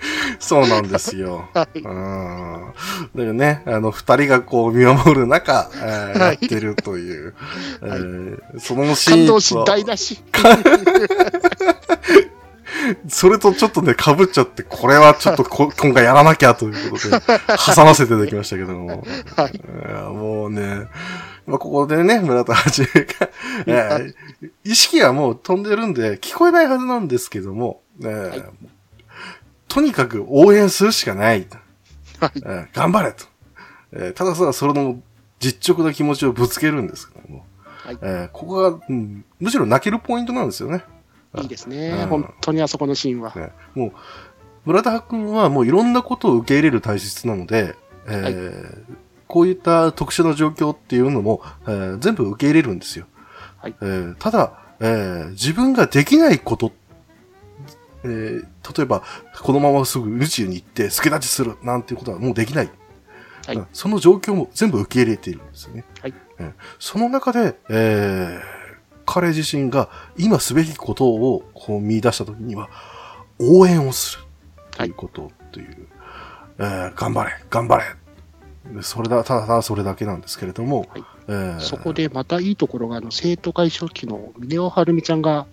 そうなんですよ。*laughs* はい。うん。だけどね、あの、二人がこう見守る中、えーはいやってるという、えーそのシ感動しーンと、大出し。*laughs* それとちょっとね、被っちゃって、これはちょっとこ今回やらなきゃということで、挟ませていただきましたけども。はい。もうね、まあ、ここでね、村田はじめが、えー意識はもう飛んでるんで、聞こえないはずなんですけども、えーとにかく応援するしかない。はい。えー頑張れと。えーたださ、それの実直な気持ちをぶつけるんですけども、はいえーここが、うんむしろ泣けるポイントなんですよね。いいですうね。ん本当にあそこのシーンは。ねもう、村田君はもういろんなことを受け入れる体質なので、えーこういった特殊な状況っていうのも、えー全部受け入れるんですよ。はいえーただ、えー自分ができないこと、えー例えば、このまますぐ宇宙に行って助立ちするなんていうことはもうできない。はいうんその状況も全部受け入れているんですよね。はいえーその中で、えー彼自身が今すべきことをこう見出したときには、応援をするということという、えー頑張れ、頑張れ。でそれだ、ただただそれだけなんですけれども、はいえーそこでまたいいところが、あの、生徒会初期の峰尾はるみちゃんが、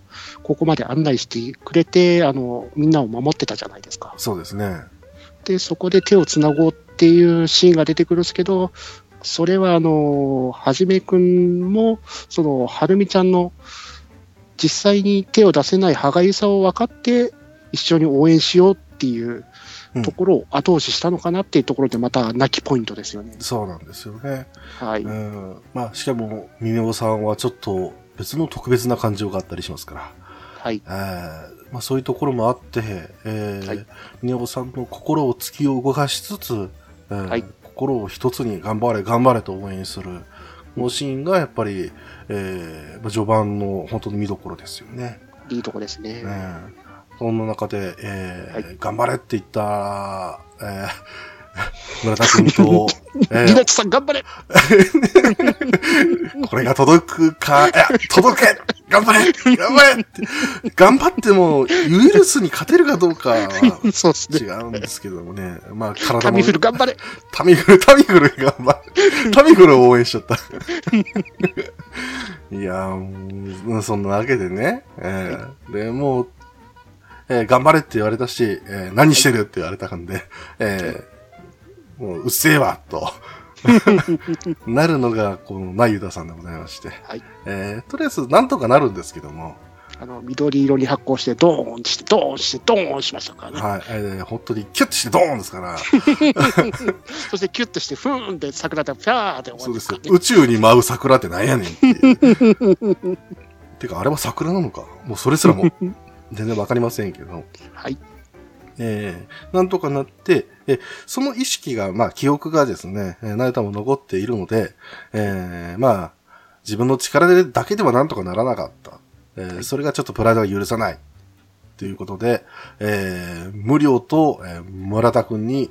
ここまで案内してくれて、あの、みんなを守ってたじゃないですか。そうですね。で、そこで手をつなごうっていうシーンが出てくるんですけど、それは、あの、はじめくんも、その、はるみちゃんの、実際に手を出せない歯がゆさを分かって、一緒に応援しようっていううんところを後押ししたのかなっていうところで、また泣きポイントですよね。そうなんですよね。はい。うん。まあ、しかも、ミネオさんはちょっと別の特別な感情があったりしますから。はい。えーまあ、そういうところもあって、えーはい宮尾さんの心を突き動かしつつ、えーはい心を一つに頑張れ、頑張れと応援する、このシーンがやっぱり、えーまあ、序盤の本当に見どころですよね。いいとこですね。えーそんな中で、えーは頑張れって言った、えー *laughs* 村田君と、*laughs* えーリナさん頑張れ *laughs* これが届くか、いや、届け頑張れ頑張れって頑張っても、ウイルスに勝てるかどうかはそうですね。違うんですけどもね。まあ、体も。タミフル頑張れタミフル、タミフル頑張る。タミフルを応援しちゃった。いやそんなわけでね。えーで、もう、えー頑張れって言われたし、えー何してるって言われたんで、えーもう、うっせえわ、と。*laughs* なるのが、この、なゆださんでございまして。はい。えー、とりあえず、なんとかなるんですけども、あの、緑色に発光して、ドーンして、ドーンして、ドーンしましたからね。はい、えー、本当にキュッとしてドーンですから、*laughs* そしてキュッとして、ふーんって桜でピャーって終わそうです。宇宙に舞う桜ってなんやねんっていう。*laughs* てか、あれは桜なのか？もうそれすらも、全然わかりませんけど。はい。えー、なんとかなって、えーその意識が、まあ、記憶がですね、えー、ナイタも残っているので、えー、まあ、自分の力でだけではなんとかならなかった。えーそれがちょっとプライドが許さない。ということで、えー、無料と、えー村田くんに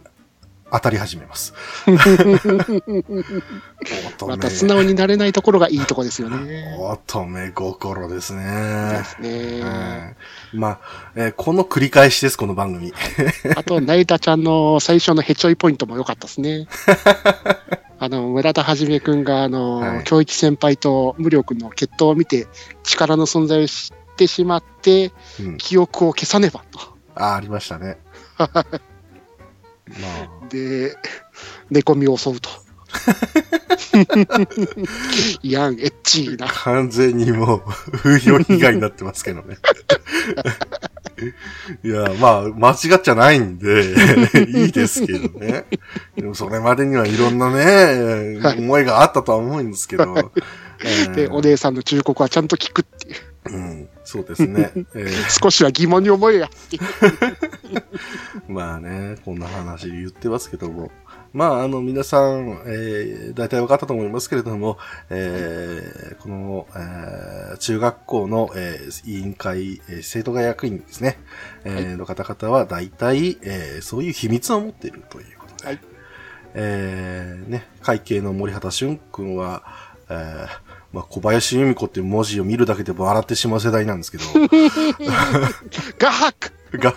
当たり始めます。乙 *laughs* ま女た素直になれないところがいいとこですよね。乙女心ですでね。すね。はいまあ、えーこの繰り返しです、この番組。*laughs* あと、ナイタちゃんの最初のヘチョイポイントも良かったですね。*laughs* あの、村田はじめくんが、あの、はい教育先輩と無力の決闘を見て、力の存在を知ってしまって、うん、記憶を消さねばと。あ、ありましたね。まあ、で、寝込みを襲うと。*laughs* いやん、エッチーな。完全にもう、風評被害になってますけどね。*laughs* いや、まあ、間違っちゃないんで、*laughs* いいですけどね。でも、それまでにはいろんなね、はい思いがあったとは思うんですけど。えーで、お姉さんの忠告はちゃんと聞くっていう。うん、そうですね。えー少しは疑問に思えやっていう。*laughs* まあね、こんな話言ってますけども。まあ、あの、皆さん、えー、大体分かったと思いますけれども、えー、この、えー中学校の、えー委員会、えー生徒会役員ですね、えーの方々は大体、えーそういう秘密を持っているということで、はい。えーね、会計の森畑俊君は、えーまあ、小林由美子っていう文字を見るだけで笑ってしまう世代なんですけど、*laughs* ガハック *laughs* が、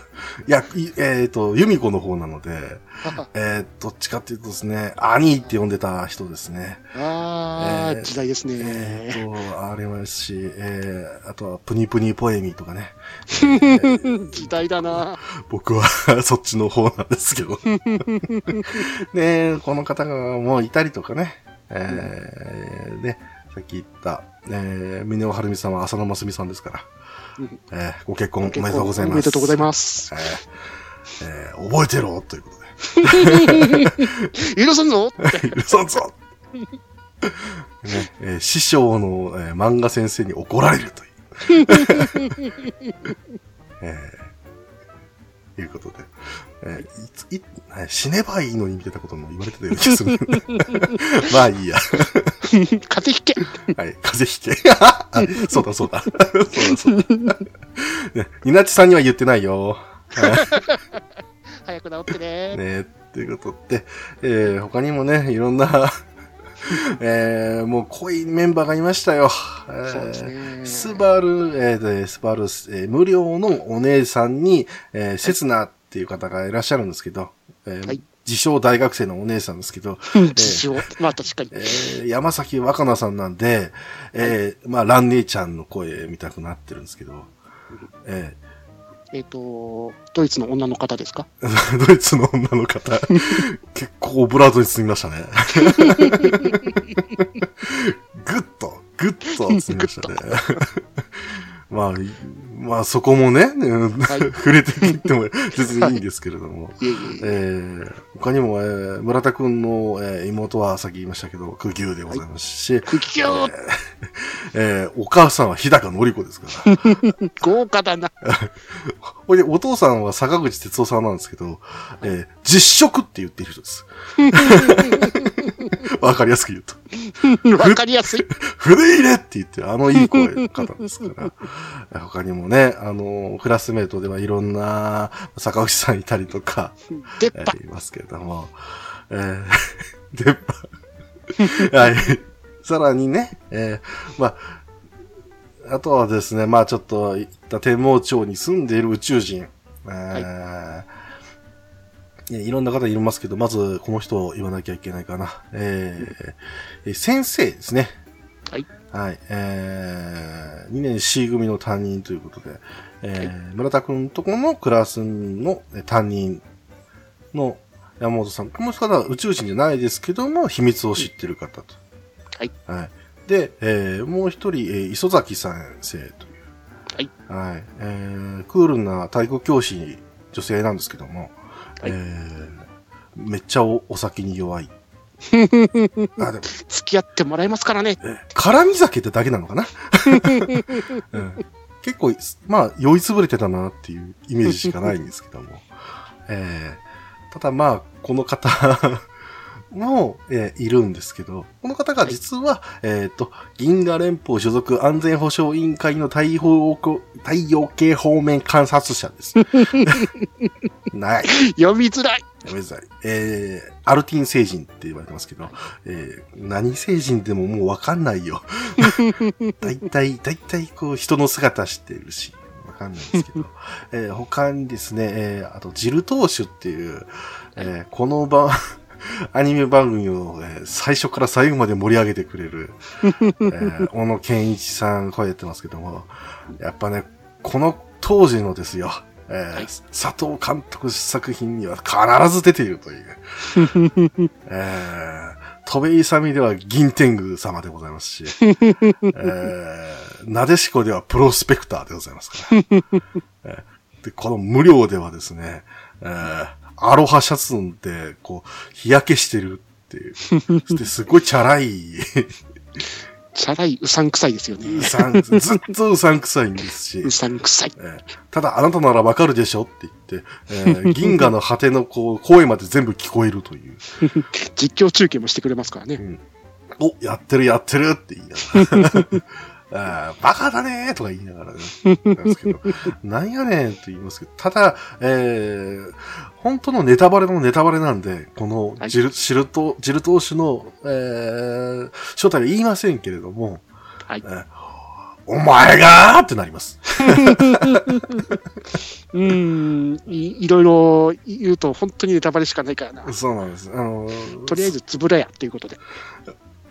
いや、いえっ、と、由美子の方なので、*laughs* えー、どっちかっていうとですね、兄って呼んでた人ですね。あー、えー時代ですね。えっ、と、ありますし、えー、あとは、プニプニポエミとかね。え *laughs* ー時代だな。僕はそっちの方なんですけど。ねこの方がもういたりとかね。えー、ね、さっき言った、えー、峰尾はるみさんは浅野真澄さんですから。うんえーご結婚おめでとうございます。おめでとうございます。えーえー覚えてろということで。*laughs* *laughs* 許さんぞ許さんぞねえー師匠の、えー漫画先生に怒られるという。*laughs* えーいうことで。えーいついえー死ねばいいのにみたいなことも言われてたような気がする。*laughs* まあいいや。風邪ひけ。はい、風邪ひけ。*laughs* あそうだそうだ。そうだそうだ。ね、ニナチさんには言ってないよ。*laughs* 早く治ってね。ねということで、えー他にもね、いろんな、えーもう濃いメンバーがいましたよ。えーそうですね。スバル、えーでスバル、えー無料のお姉さんに、えー、セツナっていう方がいらっしゃるんですけど、えーはい自称大学生のお姉さんですけど、自称。まあ確かにえ。ー山崎若菜さんなんで、えーまあ、蘭姉ちゃんの声見たくなってるんですけど、ええっと、ドイツの女の方ですか？ー *laughs* ドイツの女の方、*laughs* 結構オブラートに包みましたね。ぐっと、ぐっと包みましたね。まあ、いまあそこもね、うんはい *laughs* 触れていっても *laughs* 全然いいんですけれども。いえいえー他にも、えー村田くんの、えー妹はさっき言いましたけど、空牛でございますし、え。クキューえーお母さんは日高のり子ですから。*laughs* 豪華だな。ほいで、お父さんは坂口哲夫さんなんですけど、えー実食って言っている人です。*laughs* わかりやすく言うと。*laughs* わかりやすい？筆入れって言ってる、あのいい声の方ですから。*laughs* 他にもね、あの、クラスメートではいろんな坂口さんいたりとか、出っいますけれども、えー、出っ歯。はい。さらにね、えー、まあ、あとはですね、まあちょっと言った天王町に住んでいる宇宙人、えーいやいろんな方いますけど、まずこの人を言わなきゃいけないかな。えーえー先生ですね。はい。はい。えー、2年 C 組の担任ということで、えー村田くんとこのクラスのえー担任の、山本さん。この方は宇宙人じゃないですけども、秘密を知ってる方と。はい。はい。で、えー、もう一人、えー、磯崎先生という。はい。はい。えー、クールな体育教師、女性なんですけども、はいえー、めっちゃおお酒に弱い。*laughs* あ、でも、付き合ってもらえますからね。えー辛味酒ってだけなのかな、*laughs* うん、結構、まあ、酔いつぶれてたなっていうイメージしかないんですけども。えー、ただまあ、この方も、えーいるんですけど、この方が実は、えっ、と、銀河連邦所属安全保障委員会の太陽光太陽系方面観察者です。*laughs* ない。読みづらい。ごめんなさい。えー、アルティン星人って言われてますけど、えー、何星人でももうわかんないよ。*laughs* 大体、大体こう人の姿してるし、わかんないですけど、*laughs* えー、他にですね、えー、あとジルトーシュっていう、えー、この番、アニメ番組を、えー最初から最後まで盛り上げてくれる、えー、小野健一さん声やってますけども、やっぱね、この当時のですよ、えーはい。佐藤監督作品には必ず出ているという、*laughs* えー、戸部勇では銀天狗様でございますし、えー、なでしこではプロスペクターでございますから、*laughs* えーで、この無料ではですね、えー、アロハシャツで、こう、日焼けしてるっていう。*laughs* で、すごいチャラい、チャラい、うさんくさいですよね。うさん、ずっとうさんくさいんですしう、さんくさい。えーただあなたならわかるでしょって言って、えー銀河の果てのこう、声まで全部聞こえるという。*laughs* 実況中継もしてくれますからね。お、やってるやってるって言いながら。あ *laughs* ーバカだねーとか言いながらね。なんですけど、なんやねんって言いますけど、ただ、えー、本当のネタバレのネタバレなんで、このはいジル、シルト、ジル投手の、えー、正体は言いませんけれども、はいえーお前がーってなります。*laughs* うーんい、いろいろ言うと本当にネタバレしかないからな。そうなんです。あのーとりあえず、つぶらやっていうことで。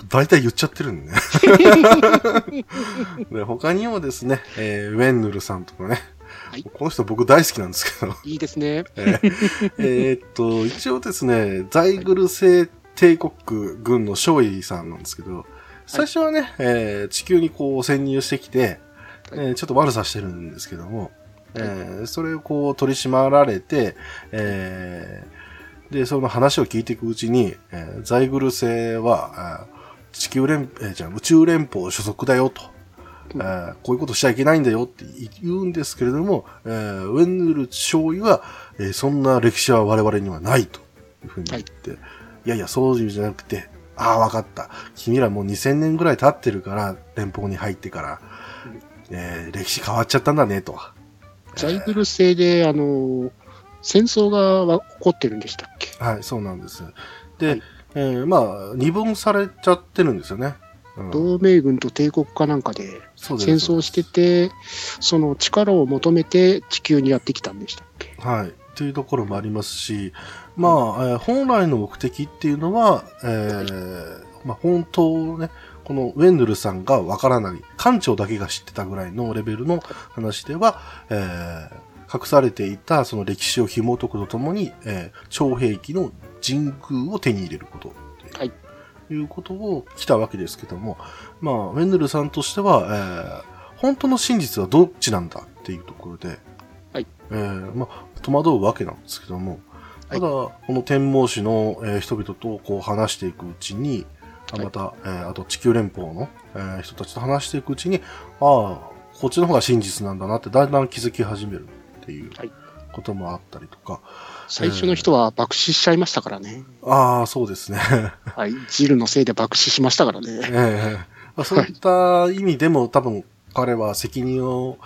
大体言っちゃってるんでね。*laughs* で他にもですね、えーウェンヌルさんとかね、はい。この人僕大好きなんですけど、いいですね。えーえーっと、一応ですね、ザイグル星帝国軍の少尉さんなんですけど、最初はね、えー地球にこう潜入してきて、えーちょっと悪さしてるんですけども、えーそれをこう取り締まられて、えーで、その話を聞いていくうちに、えーザイグル星は、地球連、えーじゃあ宇宙連邦所属だよと。えーこういうことしちゃいけないんだよって言うんですけれども、えーウェンヌル少尉は、えーそんな歴史は我々にはないというふうに言って、い、やいや、そういうじゃなくて、ああ、わかった。君らもう2000年ぐらい経ってるから、連邦に入ってから、えー歴史変わっちゃったんだね、と。ザイグル星で、あの、戦争がわ起こってるんでしたっけ？はい、そうなんです。で、はいえーまあ、二分されちゃってるんですよね。うん同盟軍と帝国かなんかで戦争してて、その力を求めて地球にやってきたんでしたっけ？はい。というところもありますし、まあ、えー本来の目的っていうのは、えーまあ、本当ね、このウェンヌルさんがわからない、艦長だけが知ってたぐらいのレベルの話では、えー隠されていたその歴史を紐解くとともに、えー超兵器の神空を手に入れること。はい。いうことを来たわけですけども、まあ、ウェンヌルさんとしては、えー本当の真実はどっちなんだっていうところで、はい。えーまあ、戸惑うわけなんですけども、ただ、この天皇氏の、えー人々とこう話していくうちに、あはい。また、えーあと地球連邦の、えー人たちと話していくうちに、ああ、こっちの方が真実なんだなってだんだん気づき始めるっていうはい。こともあったりとか、最初の人は爆死しちゃいましたからね。ああ、そうですね。はい。ジルのせいで爆死しましたからえね。*laughs* えまあそういった意味でも多分彼は責任を、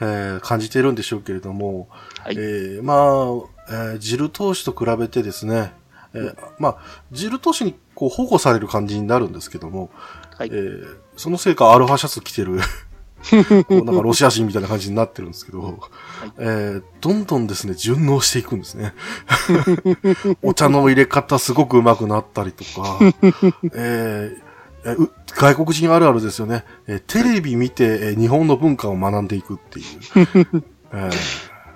えー感じているんでしょうけれども、はい。えーまあ、えージル投手と比べてですね、えーまあ、ジル投手にこう保護される感じになるんですけども、はいえーそのせいかアルファシャツ着てる、こうなんかロシア人みたいな感じになってるんですけど、えーどんどんですね、順応していくんですね。*laughs* お茶の入れ方すごく上手くなったりとか、*laughs* えー外国人あるあるですよね。えーテレビ見て、えー日本の文化を学んでいくっていう。*laughs* えー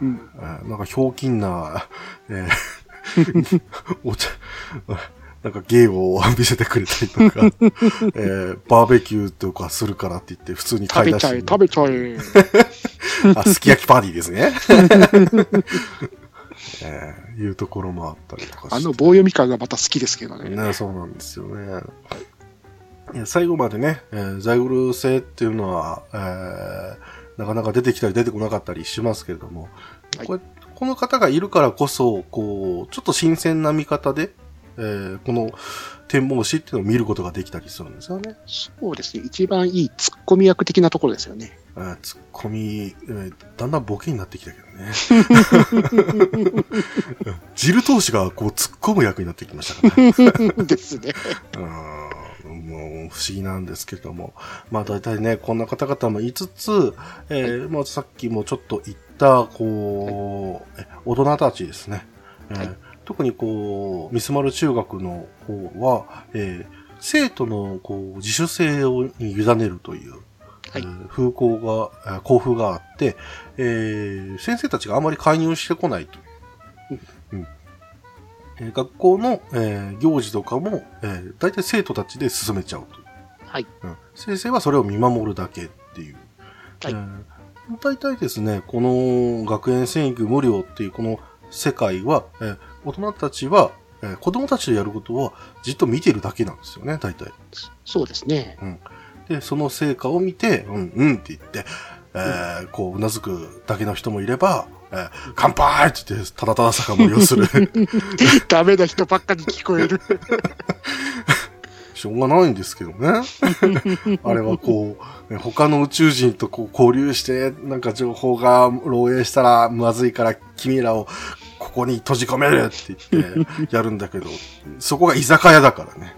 うんえーなんかひょうきんな、えーお茶、なんか芸を見せてくれたりとか、*laughs* えー、バーベキューとかするからって言って普通に食買い出しべちゃえ、食べちゃえ。*laughs* あ、すき焼きパーティーですね。*laughs* えー、いうところもあったりとか。あの棒読み感がまた好きですけどね。ね、そうなんですよね。最後までね、えーザイグル性っていうのは、えーなかなか出てきたり出てこなかったりしますけれども、はいこれこの方がいるからこそ、こう、ちょっと新鮮な見方で、えーこの展望誌っていうのを見ることができたりするんですよね。そうですね。一番いいツッコミ役的なところですよね。えーツッコミ、えーだんだんボケになってきたけどね。*laughs* ジル投手がこう突っ込む役になってきましたからね。ですね。うんもう不思議なんですけども。まあ大体ね、こんな方々もいつつ、えーまあさっきもちょっと言った、こう、え大人たちですね。えーはい特にこう、ミスマル中学の方は、えー生徒のこう自主性をに委ねるという、はいえー風光が、えー校風があって、えー先生たちがあまり介入してこないと。うんえー学校の、えー行事とかも、えー大体生徒たちで進めちゃうと。はい。うん先生はそれを見守るだけっていう。はいえー大体ですね、この学園戦育無料っていうこの世界は、えー大人たちは、えー子供たちでやることはじっと見てるだけなんですよね、大体。そうですね。で、その成果を見て、うん、うんって言って、えーこう、うなずくだけの人もいれば、えー乾杯って言って、ただただ酒盛りをする。*laughs* ダメな人ばっかり聞こえる。しょうがないんですけどね。*laughs* あれはこう、ね他の宇宙人とこう交流して、なんか情報が漏洩したらまずいから君らをここに閉じ込めるって言ってやるんだけど、そこが居酒屋だからね。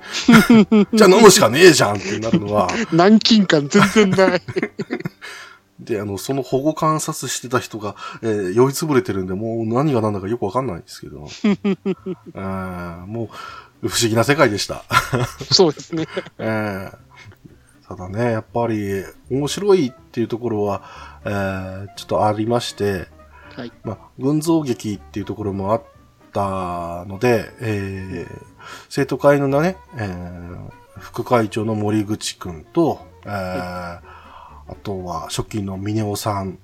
*laughs* じゃあ飲むしかねえじゃんってなるのは、軟禁感全然ない。*laughs* で、あの、その保護観察してた人が、えー酔いつぶれてるんで、もう何が何だかよくわかんないんですけど。あ *laughs* ーもう、不思議な世界でした。そうですね。ええただね、やっぱり、面白いっていうところは、えーちょっとありまして、はい。まあ、群像劇っていうところもあったので、えー生徒会のね、えー副会長の森口くんと、えーあとは、初期の峰尾さん、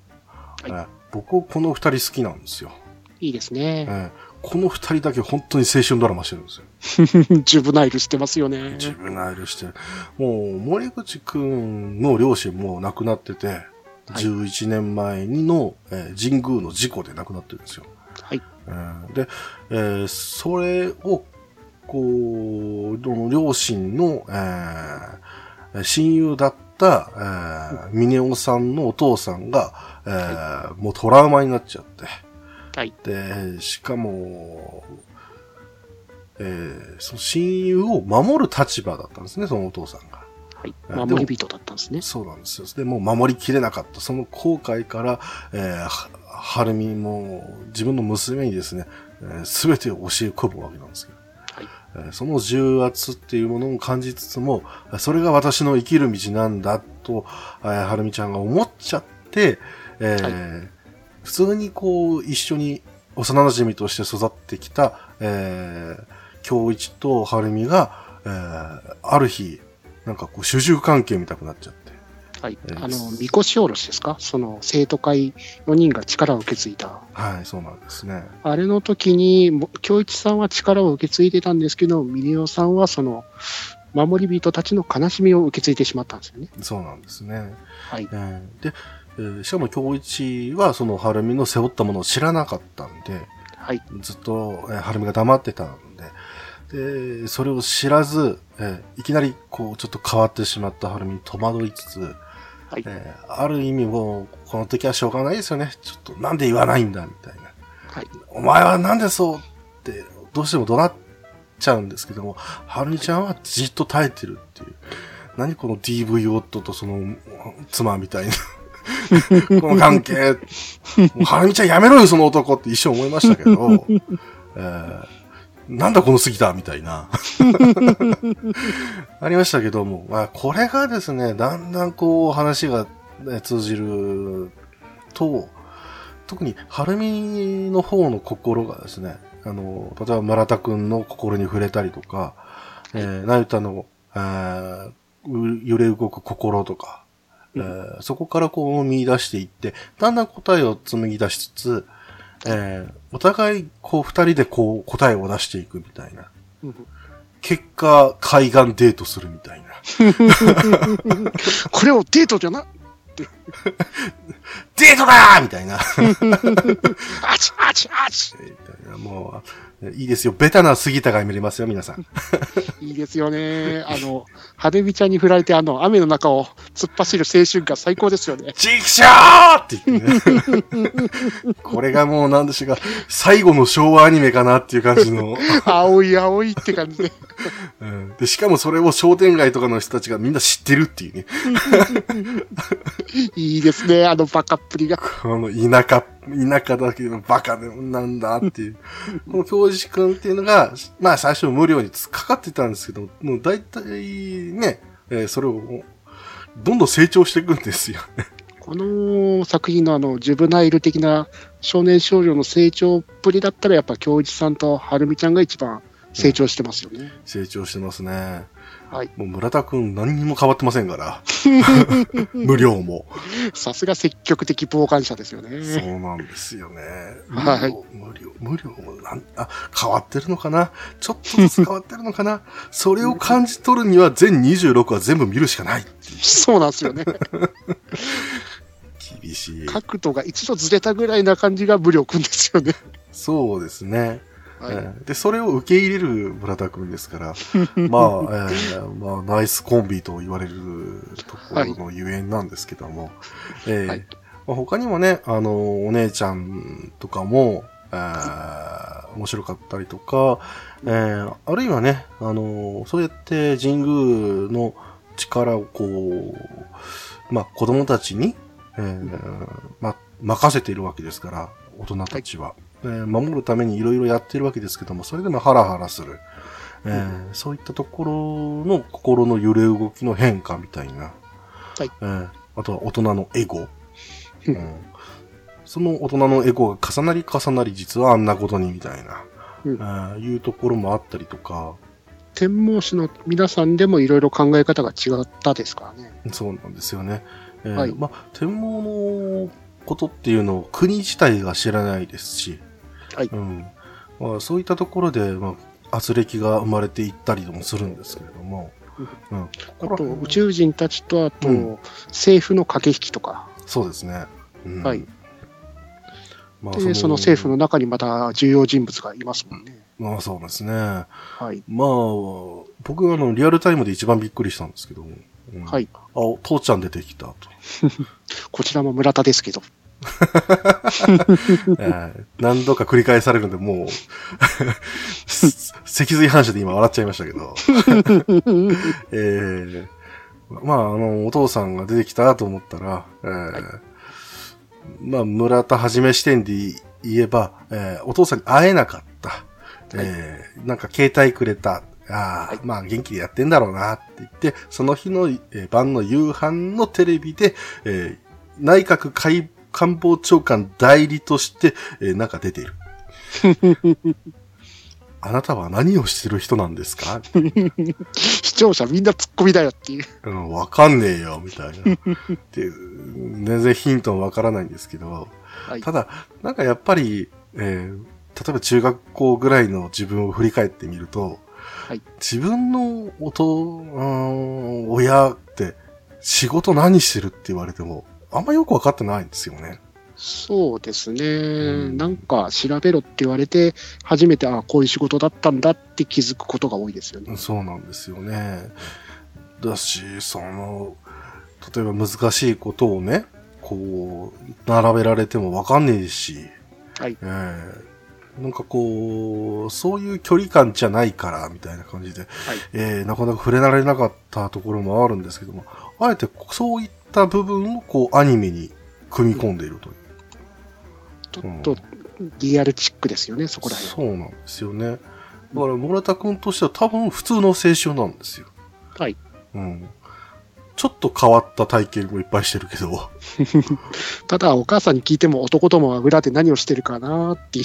はいえー僕、この二人好きなんですよ。いいですね。えーこの二人だけ本当に青春ドラマしてるんですよ。*laughs* ジュブナイルしてますよね。自分ナイルしてる。もう、森口くんの両親も亡くなってて、11年前にの、えー神宮の事故で亡くなってるんですよ。はい。えーで、えーそれを、こう、両親の、えー親友だった、えー、峰尾さんのお父さんが、えーもうトラウマになっちゃって、はい。で、しかも、えーその親友を守る立場だったんですね、そのお父さんが。はい。守り人だったんですね。そうなんですよ。で、もう守りきれなかった。その後悔から、えーは、はるみも自分の娘にですね、す、べ、てを教え込むわけなんですけど。はい。えーその重圧っていうものを感じつつも、それが私の生きる道なんだと、えーはるみちゃんが思っちゃって、えー普通にこう、一緒に幼馴染として育ってきた、えー、京一とはるみが、えーある日、なんかこう、主従関係見たくなっちゃって。はいえ。ーあの、みこしおろしですか？その生徒会4人が力を受け継いだ。はい、そうなんですね。あれの時に、も京一さんは力を受け継いでたんですけど、ミネオさんはその、守り人たちの悲しみを受け継いでしまったんですよね。そうなんですね。はい。えーで、えーしかも京一はそのはるみの背負ったものを知らなかったんで、はい。ずっと、えーはるみが黙ってたんで、で、それを知らず、えーいきなりこうちょっと変わってしまったはるみに戸惑いつつ、はい。えーある意味もう、この時はしょうがないですよね。ちょっとなんで言わないんだみたいな。はい。お前はなんでそうって、どうしても怒鳴っちゃうんですけども、はるみちゃんはじっと耐えてるっていう。何この DV 夫とその妻みたいな。*laughs* この関係。はるみちゃんやめろよ、その男って一瞬思いましたけど、えーなんだこの杉田みたいな。*laughs* ありましたけども、まあ、これがですね、だんだんこう話が、ね、通じると、特に、はるみの方の心がですね、あの、例えば村田くんの心に触れたりとか、えー、なゆたの、えー、揺れ動く心とか、えーそこからこう見出していって、だんだん答えを紡ぎ出しつつ、えーお互いこう二人でこう答えを出していくみたいな。うん結果、海岸デートするみたいな。*laughs* これをデートじゃな？*laughs* デートだーみたいな。*laughs* あちあちあちみたいなもう、いいですよ。ベタな杉田が見れますよ、皆さん。いいですよね。あの、春美ちゃんに振られて、あの、雨の中を突っ走る青春が最高ですよね。チクショーって言ってね。これがもうなんでしょうか、最後の昭和アニメかなっていう感じの。青い青いって感じで。うんでしかもそれを商店街とかの人たちがみんな知ってるっていうね。いいですね、あのバカっぷりが。この田舎、田舎だけどバカでもなんだっていう。この教授くんっていうのが、まあ最初無料にかかってたんですけど、もう大体ね、えーそれを、どんどん成長していくんですよね。この作品のあの、ジュブナイル的な少年少女の成長っぷりだったら、やっぱ京一さんと春美ちゃんが一番成長してますよね。成長してますね。はい。もう村田くん何にも変わってませんから。*laughs* 無料も。さすが積極的傍観者ですよそね。うなんですよね。はい無料、無料、無料もなん、あ、変わってるのかな？ちょっとずつ変わってるのかな？それを感じ取るには全26は全部見るしかない。そうなんですよね。*laughs* 厳しい。角度が一度ずれたぐらいな感じが武力ですよね。そうですね。はい。えーで、それを受け入れる村田くんですから、*laughs* まあ、えーまあ、ナイスコンビと言われるところのゆえんなんですけども、えーはいまあ、他にもね、あの、お姉ちゃんとかも、えー面白かったりとか、えーあるいはね、あの、そうやって神宮の力をこう、まあ、子供たちに、えーまあ、任せているわけですから、大人たちは。えー守るためにいろいろやってるわけですけども、それでもハラハラする。えーそういったところの心の揺れ動きの変化みたいな。はいえーあとは大人のエゴ。ううんんその大人のエゴが重なり重なり実はあんなことにみたいな、うんえーいうところもあったりとか、天文師の皆さんでもいろいろ考え方が違ったですからね。そうなんですよね。えーはいまあ、天文のことっていうのを国自体が知らないですし、はいうんまあ、そういったところで、まあ、圧力が生まれていったりもするんですけれども、うん、あと、宇宙人たちと、あと、うん政府の駆け引きとか、そうですね。うんはい。まで、その政府の中にまた重要人物がいますもんね。まあそうですね。はい。まあ、僕はあの、リアルタイムで一番びっくりしたんですけども、うんはい。あ、お父ちゃん出てきたと。*laughs* こちらも村田ですけど。*laughs* えー何度か繰り返されるんで、もう、*laughs* 脊髄反射で今笑っちゃいましたけど、えーまあ、あの、お父さんが出てきたと思ったら、えーまあ、村田はじめ視点で言えば、えーお父さんに会えなかった。えーなんか携帯くれた。ああ、まあ元気でやってんだろうなって言って、その日の、えー晩の夕飯のテレビで、えー内閣官官房長官代理として、えーなんか出ている。*laughs* あなたは何をしてる人なんですか、*laughs* 視聴者みんな突っ込みだよっていう。うん、わかんねえよ、みたいな。っていう、全然ヒントはわからないんですけど、はいただ、なんかやっぱり、えー例えば中学校ぐらいの自分を振り返ってみると、はい自分のおと、うん親って仕事何してるって言われても、あんまよくわかってないんですよね。そうですね、んなんか調べろって言われて、初めて、あこういう仕事だったんだって気づくことが多いですよね。そうなんですよね。だし、その、例えば難しいことをね、こう、並べられてもわかんねえし、はいええなんかこう、そういう距離感じゃないから、みたいな感じで、はいえーなかなか触れられなかったところもあるんですけども、あえてそういった部分をこう、アニメに組み込んでいるという。ちょっとリアルチックですよね、そこら辺は。そうなんですよね。だから、村田くんとしては多分普通の青春なんですよ。はい。うん。ちょっと変わった体験もいっぱいしてるけど。*laughs* ただ、お母さんに聞いても男どもは裏で何をしてるかなってい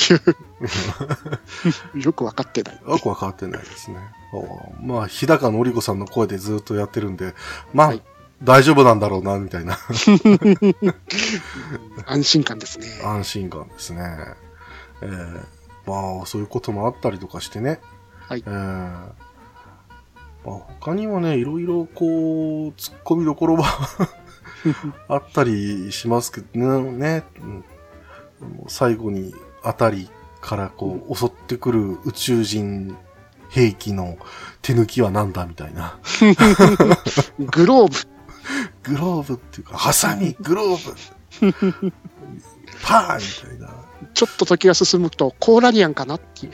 う *laughs* よくわかってない。よくわかってないですね。まあ、日高のり子さんの声でずっとやってるんで、まあ、はい、大丈夫なんだろうな、みたいな。*laughs* 安心感ですね。安心感ですね。えー、まあ、そういうこともあったりとかしてね。はい。えーまあ、他にもね、いろいろこう、突っ込みどころは *laughs* あったりしますけどね、ねうん、最後にあたりからこう、襲ってくる宇宙人兵器の手抜きは何だみたいな。*laughs* グローブ。グローブっていうか、ハサミ、グローブ。*laughs* パーみたいな。ちょっと時が進むと、コーラリアンかなっていう。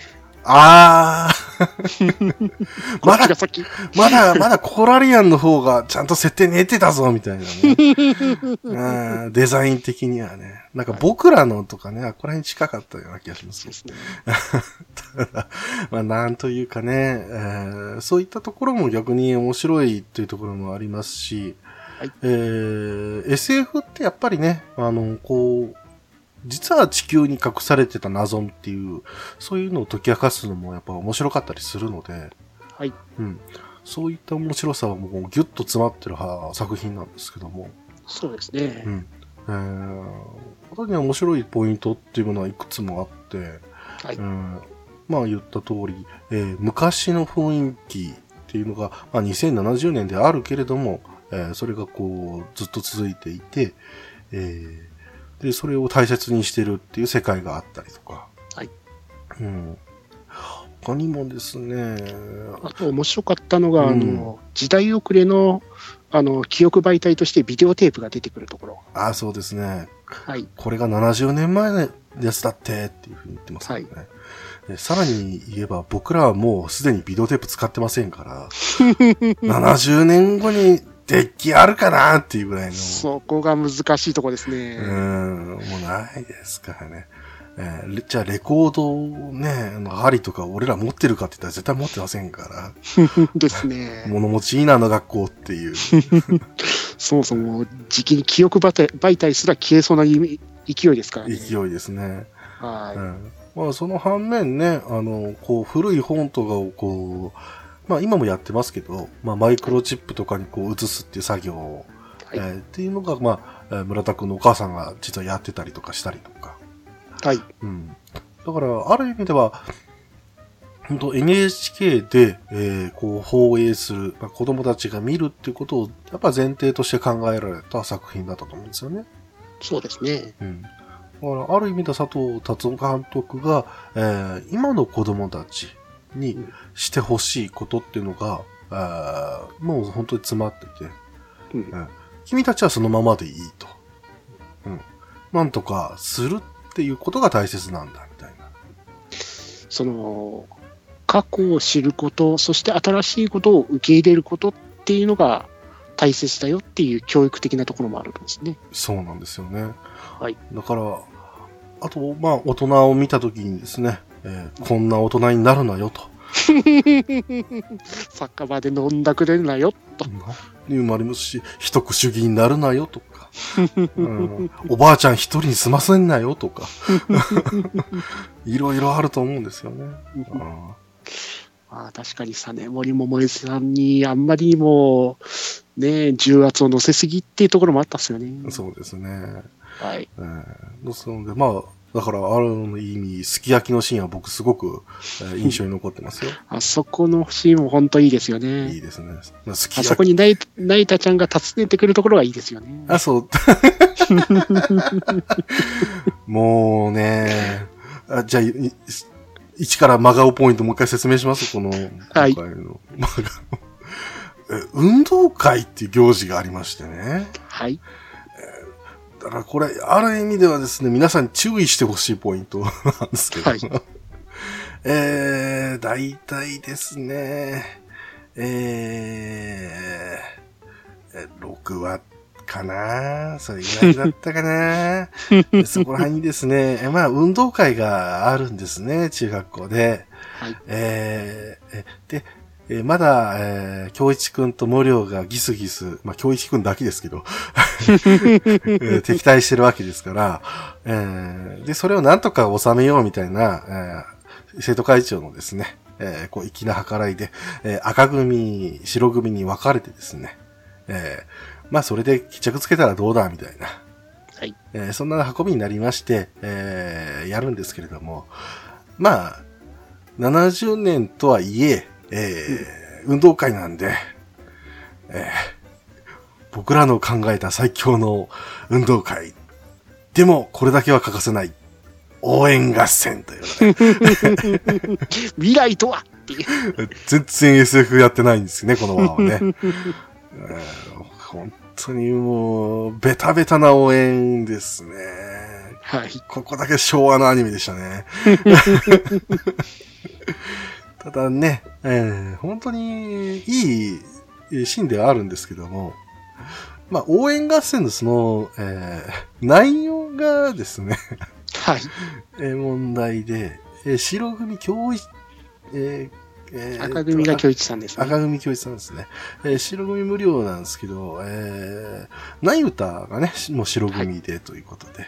あー。*laughs* まだ、まだ、まだコーラリアンの方がちゃんと設定練ってたぞ、みたいなね。デザイン的にはね。なんか僕らのとかね、あ、こら辺近かったような気がします。ですね。*laughs* まあなんというかね、えー、そういったところも逆に面白いというところもありますし、はい、えー、SF ってやっぱりね、あの、こう、実は地球に隠されてた謎っていう、そういうのを解き明かすのもやっぱ面白かったりするので、はい。うん。そういった面白さはもうギュッと詰まってる作品なんですけども。そうですね。うん。えー、他には面白いポイントっていうものはいくつもあって、はい。うん、まあ言った通り、えー、昔の雰囲気っていうのが、まあ2070年であるけれども、えー、それがこう、ずっと続いていて、えー、で、それを大切にしてるっていう世界があったりとか。はい。うん。他にもですね。あと面白かったのが、うん、あの、時代遅れの、あの、記憶媒体としてビデオテープが出てくるところ。ああ、そうですね。はい。これが70年前のやつだってっていうふうに言ってますね。はい。さらに言えば僕らはもうすでにビデオテープ使ってませんから、70年後にデッキあるかなっていうぐらいの。そこが難しいとこですね。うん、もうないですからね。えー、じゃあレコードをね、の針とか俺ら持ってるかって言ったら絶対持ってませんから。*laughs* ですね。物持ちいいなの学校っていう。*laughs* そもそも、時期に記憶媒体すら消えそうな勢いですからね。勢いですね。はい。うん、まあ、その反面ね、あの、こう、古い本とかをこう、まあ今もやってますけど、まあマイクロチップとかにこう移すっていう作業を、はい、えー、っていうのが、まあ、村田君のお母さんが実はやってたりとかしたりとか。はい。うん。だから、ある意味では、本当 NHK で、えー、こう放映する、まあ、子供たちが見るっていうことを、やっぱ前提として考えられた作品だったと思うんですよね。そうですね。うん。だから、ある意味で佐藤達夫監督が、えー、今の子供たち、にしてほしいことっていうのが、あもう本当に詰まってて、うん、君たちはそのままでいいと。うん。なんとかするっていうことが大切なんだ、みたいな。その、過去を知ること、そして新しいことを受け入れることっていうのが大切だよっていう教育的なところもあるんですね。そうなんですよね。はい。だから、あと、まあ、大人を見たときにですね、えー、こんな大人になるなよと。*laughs* 酒場で飲んだくれるなよと。いうもありますし、一口主義になるなよとか、うん、おばあちゃん一人に済ませんなよとか、*laughs* いろいろあると思うんですよね。まあ、確かにさね、森桃江さんにあんまりにも、ね、重圧を乗せすぎっていうところもあったっすよね。そうですね。はい。えー、ですので、まあ、だから、ある意味、すき焼きのシーンは僕すごく、えー、印象に残ってますよ。あそこのシーンも本当いいですよね。いいですね。あそこにナイナイタちゃんが訪ねてくるところがいいですよね。あ、そう。*laughs* もうね、あじゃあ、一から真顔ポイントもう一回説明します、この、はい、今回の真顔。運動会っていう行事がありましてね。はい。だからこれ、ある意味ではですね、皆さんに注意してほしいポイント *laughs* なんですけど。はい、*laughs* えー、大体ですね、えー、6話かな？それぐらいだったかな？*laughs* そこら辺にですね、まあ、運動会があるんですね、中学校で。はい、えー、で、えーまだ、えー、京一くんと無料がギスギス、まあ、京一くんだけですけど、*laughs* えー敵対してるわけですから、えーで、それをなんとか収めようみたいな、えー生徒会長のですね、えーこう、粋な計らいで、えー赤組、白組に分かれてですね、えーまあ、それで決着つけたらどうだ、みたいな、はい。えーそんな運びになりまして、えーやるんですけれども、まあ、70年とはいえ、えー運動会なんで、えー僕らの考えた最強の運動会。でも、これだけは欠かせない。応援合戦というね。未来とはっていう。全然 SF やってないんですよね、この輪はね。えー本当にもう、ベタベタな応援ですね。はい。ここだけ昭和のアニメでしたね。*laughs* ただね、えー本当にいいシーンではあるんですけども、まあ、応援合戦のその、えー内容がですね、はい。えー問題で、えー白組教一、えーえー赤組が京一さんですね。赤組教一さんですね。えー白組無料なんですけど、えー、ナイウタがね、しもう白組でということで、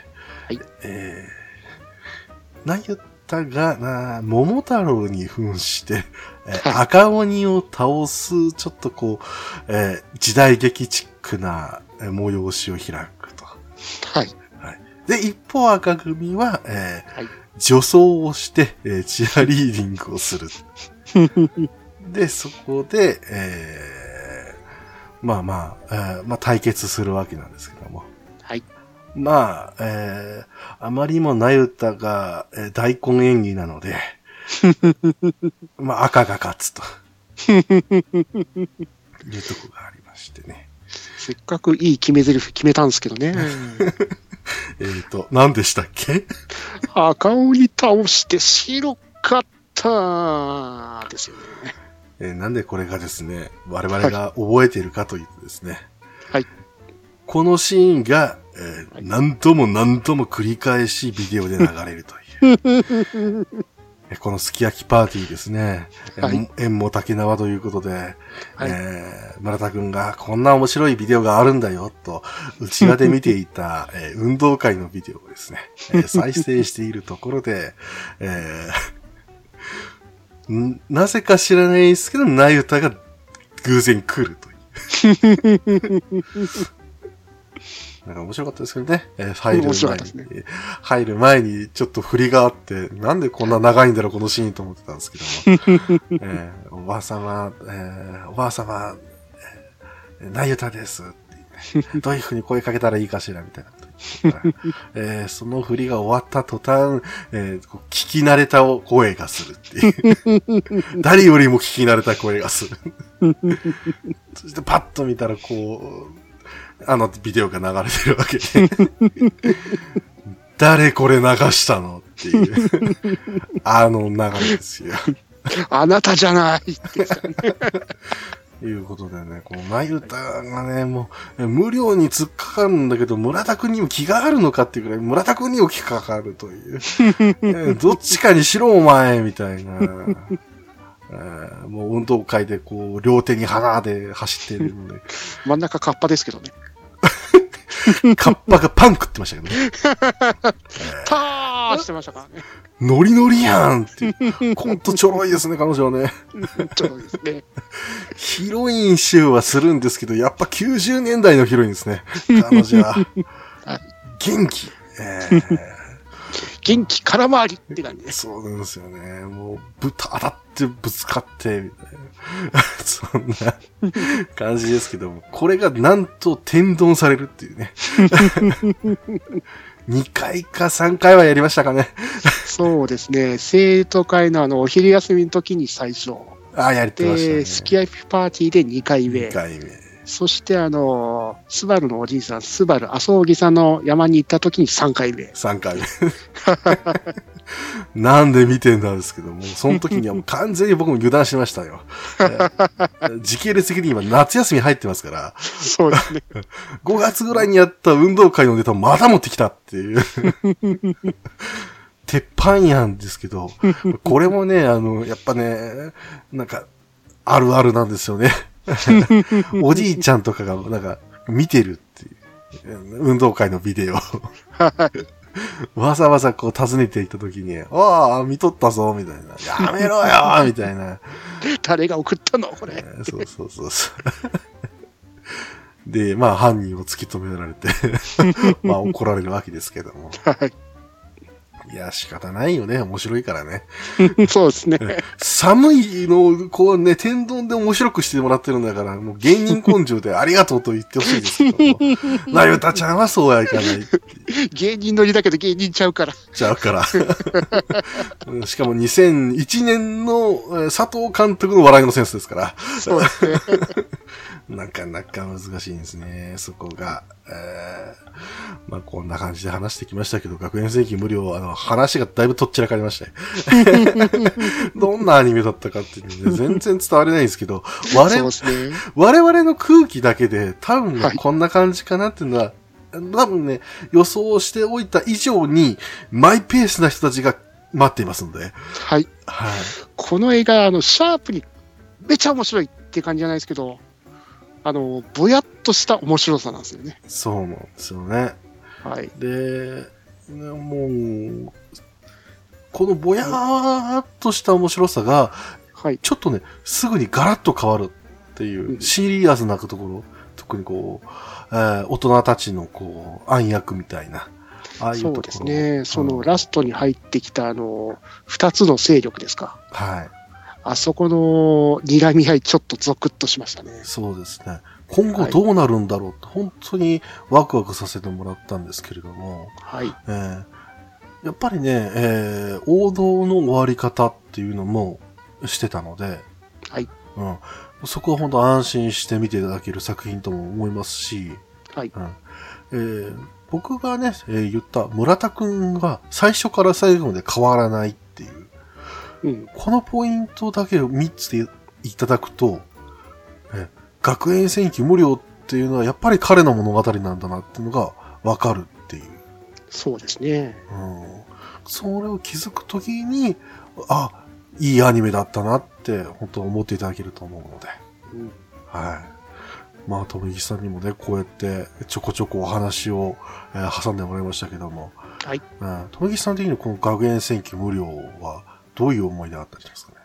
はい。えー、ナイウタが、な桃太郎に扮して、えーはい赤鬼を倒す、ちょっとこう、えー時代劇チックなえー催しを開くと。はい。で、一方赤組は、えーはい女装をして、えーチアリーディングをする。*laughs* で、そこで、えーまあまあ、えーまあ対決するわけなんですけども。はい。まあ、えーあまりにもナユタが、えー大根演技なので、*laughs* まあ赤が勝つと。*laughs* いうとこがありましてね。せっかくいい決め台詞決めたんですけどね。*laughs* えっ、と、何でしたっけ？赤鬼倒して白かったですよね。えーなんでこれがですね、我々が覚えているかというとですね、はい。このシーンが、えーはい何度も何度も繰り返しビデオで流れるという。*laughs* えこのすき焼きパーティーですね。えはい縁も竹縄ということで、はいえー村田くんがこんな面白いビデオがあるんだよ、と、内輪で見ていた、えー運動会のビデオをですね、えー *laughs* 再生しているところで、えーん *laughs* なぜか知らないですけど、ナユタが偶然来るという。なんか面白かったですけどね。えー入る前に、ったです入る前にちょっと振りがあって、なんでこんな長いんだろう、このシーンと思ってたんですけども。*laughs* えーおばあ様、えーおばあ様、えー、なゆたですどういう風に声かけたらいいかしら、みたいなこと言ってたらえーその振りが終わった途端、えー聞き慣れた声がするっていう。*laughs* 誰よりも聞き慣れた声がする。*laughs* そしてパッと見たら、こう、あのビデオが流れてるわけで。*laughs* 誰これ流したのっていう。あの流れですよ。あなたじゃないっていうことでね、このナユタがね、もう、え無料に突っかかるんだけど、村田くんにも気があるのかっていうくらい、村田くんにも気がかかるという。*laughs* えーどっちかにしろ、お前みたいな。えーもう運動会でこう、両手に花で走ってるので、真ん中カッパですけどね。カッパがパン食ってましたけどね。*laughs* たーしてましたからね。ノリノリやんっていう。ほんとちょろいですね、彼女はね。ちょっとですね。ヒロイン集はするんですけど、やっぱ90年代のヒロインですね。彼女は。元気。えー元気空回りって感じです。そうなんですよね。もう、ぶた、当たってぶつかって、みたいな。*laughs* そんな感じですけども、これがなんと天丼されるっていうね。*laughs* 2回か3回はやりましたかね。そうですね。生徒会のあの、お昼休みの時に最初。ああ、やってましたね。で、すき焼きパーティーで2回目2。回目。そしてあの、スバルのおじいさん、スバル、麻生木さんの山に行った時に3回目。3回目。*laughs* なんで見てんだんですけども、その時にはもう完全に僕も油断しましたよ。えー時系列的に今夏休み入ってますから、そうですね。*laughs* 5月ぐらいにやった運動会のネタをまた持ってきたっていう。*laughs* 鉄板やんですけど、これもね、あの、やっぱね、なんか、あるあるなんですよね。*laughs* おじいちゃんとかが、なんか、見てるっていう。運動会のビデオ。*laughs* わざわざこう訪ねていった時に、ああ、見とったぞ、みたいな。やめろよみたいな。誰が送ったのこれ。そうそうそうそう。で、まあ犯人を突き止められて *laughs* まあ怒られるわけですけども。はい。いや、仕方ないよね。面白いからね。*laughs* そうですね。寒いのを、こうね、天丼で面白くしてもらってるんだから、もう芸人根性でありがとうと言ってほしいですけど *laughs* も。なゆたちゃんはそうはいかない。芸人乗りだけど芸人ちゃうから。ちゃうから。う *laughs* んしかも2001年のえー佐藤監督の笑いのセンスですから。そうですね。なかなか難しいんですね、そこが。えーまあこんな感じで話してきましたけど、学園戦記無料、あの、話がだいぶとっちらかりましたね。*laughs* どんなアニメだったかっていうのね、全然伝われないんですけど、我々ね。我々の空気だけで多分こんな感じかなっていうのは、多分ね、予想しておいた以上にマイペースな人たちが待っていますので。はい。はい。この映画、あの、シャープにめちゃ面白いって感じじゃないですけど、あの、ぼやっとした面白さなんですよね。そうなんですよね。はい。で、ねもう、このぼやーっとした面白さが、はい。ちょっとね、すぐにガラッと変わるっていうう、んシリアスなところ、特にこう、えー大人たちのこう、暗躍みたいな、ああいうところ。そうですね。そのうんラストに入ってきた、あの、二つの勢力ですか。はい。あそこの睨み合い、ちょっとゾクッとしましたね。そうですね。今後どうなるんだろうって、本当にワクワクさせてもらったんですけれども、はい。えーやっぱりね、えー王道の終わり方っていうのもしてたので、はい。うん、そこは本当安心して見ていただける作品とも思いますし、はい。うんえー僕がね、えー言った村田くんが最初から最後まで変わらないっう、うん。このポイントだけを3つでいただくと、え学園戦記無料っていうのはやっぱり彼の物語なんだなっていうのがわかるっていう。そうですね。うん、それを気づくときに、あ、いいアニメだったなって本当思っていただけると思うので。うん。はい。まあ、とめぎさんにもね、こうやってちょこちょこお話を、えー挟んでもらいましたけども、はい。うん、とめぎさん的にこの学園戦記無料はどういう思い出があったりしますかね？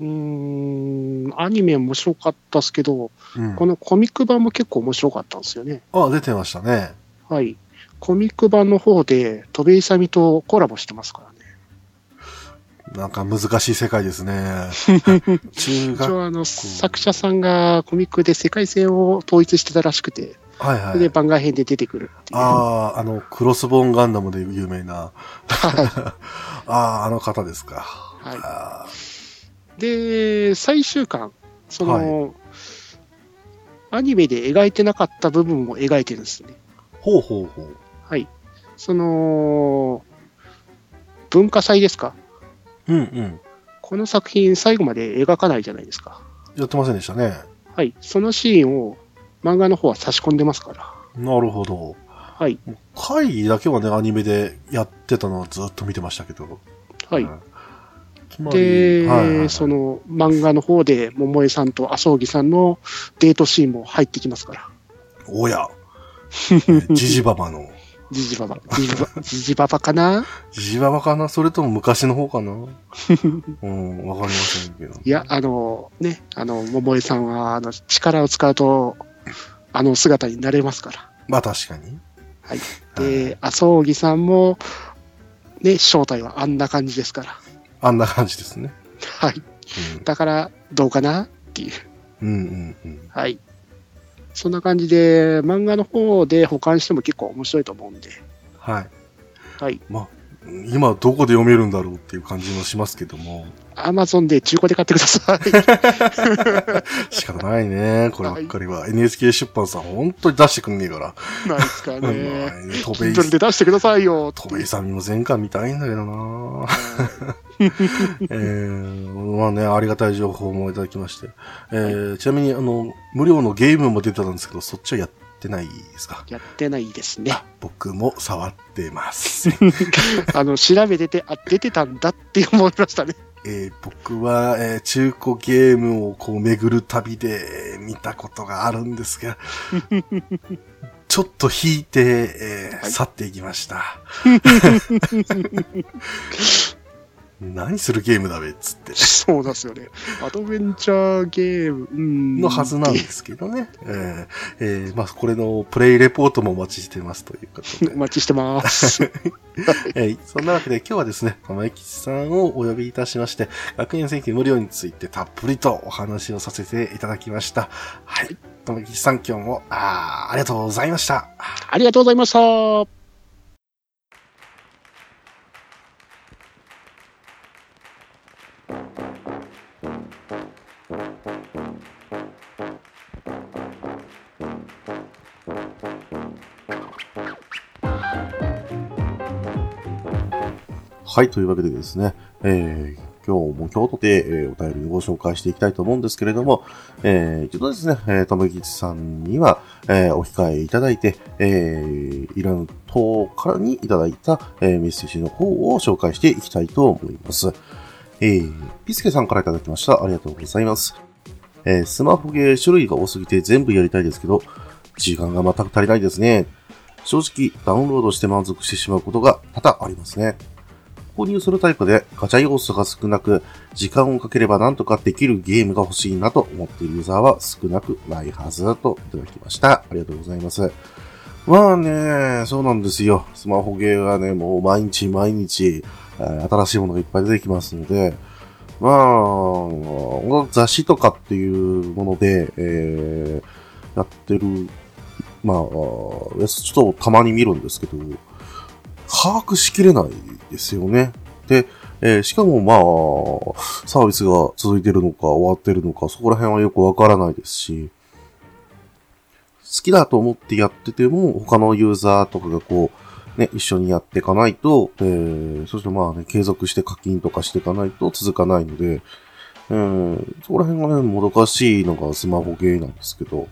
うーん、アニメ面白かったですけど、うん。このコミック版も結構面白かったんですよね。あ、出てましたね。はい。コミック版の方で、戸部勇とコラボしてますからね。なんか難しい世界ですね。*laughs* 中一学、応あの、作者さんがコミックで世界線を統一してたらしくて、はいはい。で番外編で出てくるって。ああ、あの、クロスボーンガンダムで有名な。は *laughs* ああ、あの方ですか。はいあで、最終巻、その、アニメで描いてなかった部分を描いてるんですね。ーほうほうほう。はい。その、文化祭ですか？うんうん。この作品最後まで描かないじゃないですか。やってませんでしたね。はい。そのシーンを漫画の方は差し込んでますから。なるほど。はい。会議だけはね、アニメでやってたのはずっと見てましたけど。はい。うんで、はいはいはいその漫画の方で桃江さんと麻生木さんのデートシーンも入ってきますから。おや。*laughs* ジジババの。ジジババ。ジジババ、かな？ジジババかな？それとも昔の方かな？*laughs* うん、わかりませんけど。いや、あの、ね、あの、桃江さんは、あの、力を使うと、あの姿になれますから。まあ確かに。はい。で、麻生木さんも、ね、正体はあんな感じですから。あんな感じですね。はい。だから、どうかなっていう。うん、うん、うんうん。はい。そんな感じで、漫画の方で保管しても結構面白いと思うんで。はい。はい。まあ、今どこで読めるんだろうっていう感じもしますけども。アマゾンで中古で買ってください。*laughs* 仕方ないね。こればっかりは。NHK 出版さん本当に出してくんねえから。ないですかね。ね。戸部井 Kindle で出してくださいよ。戸部井さんにも前回見たいんだけどな *laughs* えー、まあね、ありがたい情報もいただきまして。えーちなみに、あの、無料のゲームも出てたんですけど、そっちはやってないですか？やってないですね。僕も触ってます。*laughs* あの、調べてて、あ、出てたんだって思いましたね。えー僕は、えー中古ゲームをこう巡る旅で見たことがあるんですが、*laughs* ちょっと引いて、えーはい去っていきました。*laughs* 何するゲームだべっつって。そうですよね。アドベンチャーゲーム、うん。のはずなんですけどね。えーえーまあ、これのプレイレポートもお待ちしてますということでお。待ちしてます。*laughs* えーそんなわけで今日はですね、玉井吉さんをお呼びいたしまして、学園選挙無料についてたっぷりとお話をさせていただきました。はい。玉井吉さん今日も、あーありがとうございました。ありがとうございました。はい、というわけでですね、えー今日も京都で、えーお便りをご紹介していきたいと思うんですけれども、えー、一度ですね、えー、ともぎちさんには、えーお控えいただいて、えー、イラン島からにいただいた、えーメッセージの方を紹介していきたいと思います。えー、ピスケさんからいただきました。ありがとうございます。えースマホゲー種類が多すぎて全部やりたいですけど、時間が全く足りないですね。正直、ダウンロードして満足してしまうことが多々ありますね。購入するタイプでガチャ要素が少なく、時間をかければなんとかできるゲームが欲しいなと思っているユーザーは少なくないはずだといただきました。ありがとうございます。まあね、そうなんですよ。スマホゲーはね、もう毎日毎日、新しいものがいっぱい出てきますので、まあ、音楽雑誌とかっていうもので、えーやってる、まあ、ちょっとたまに見るんですけど、把握しきれないですよね。で、えーしかもまあ、サービスが続いてるのか終わってるのか、そこら辺はよくわからないですし、好きだと思ってやってても、他のユーザーとかがこう、ね、一緒にやっていかないと、えー、そしてまあね、継続して課金とかしていかないと続かないので、うん、そこら辺がね、もどかしいのがスマホゲーなんですけど、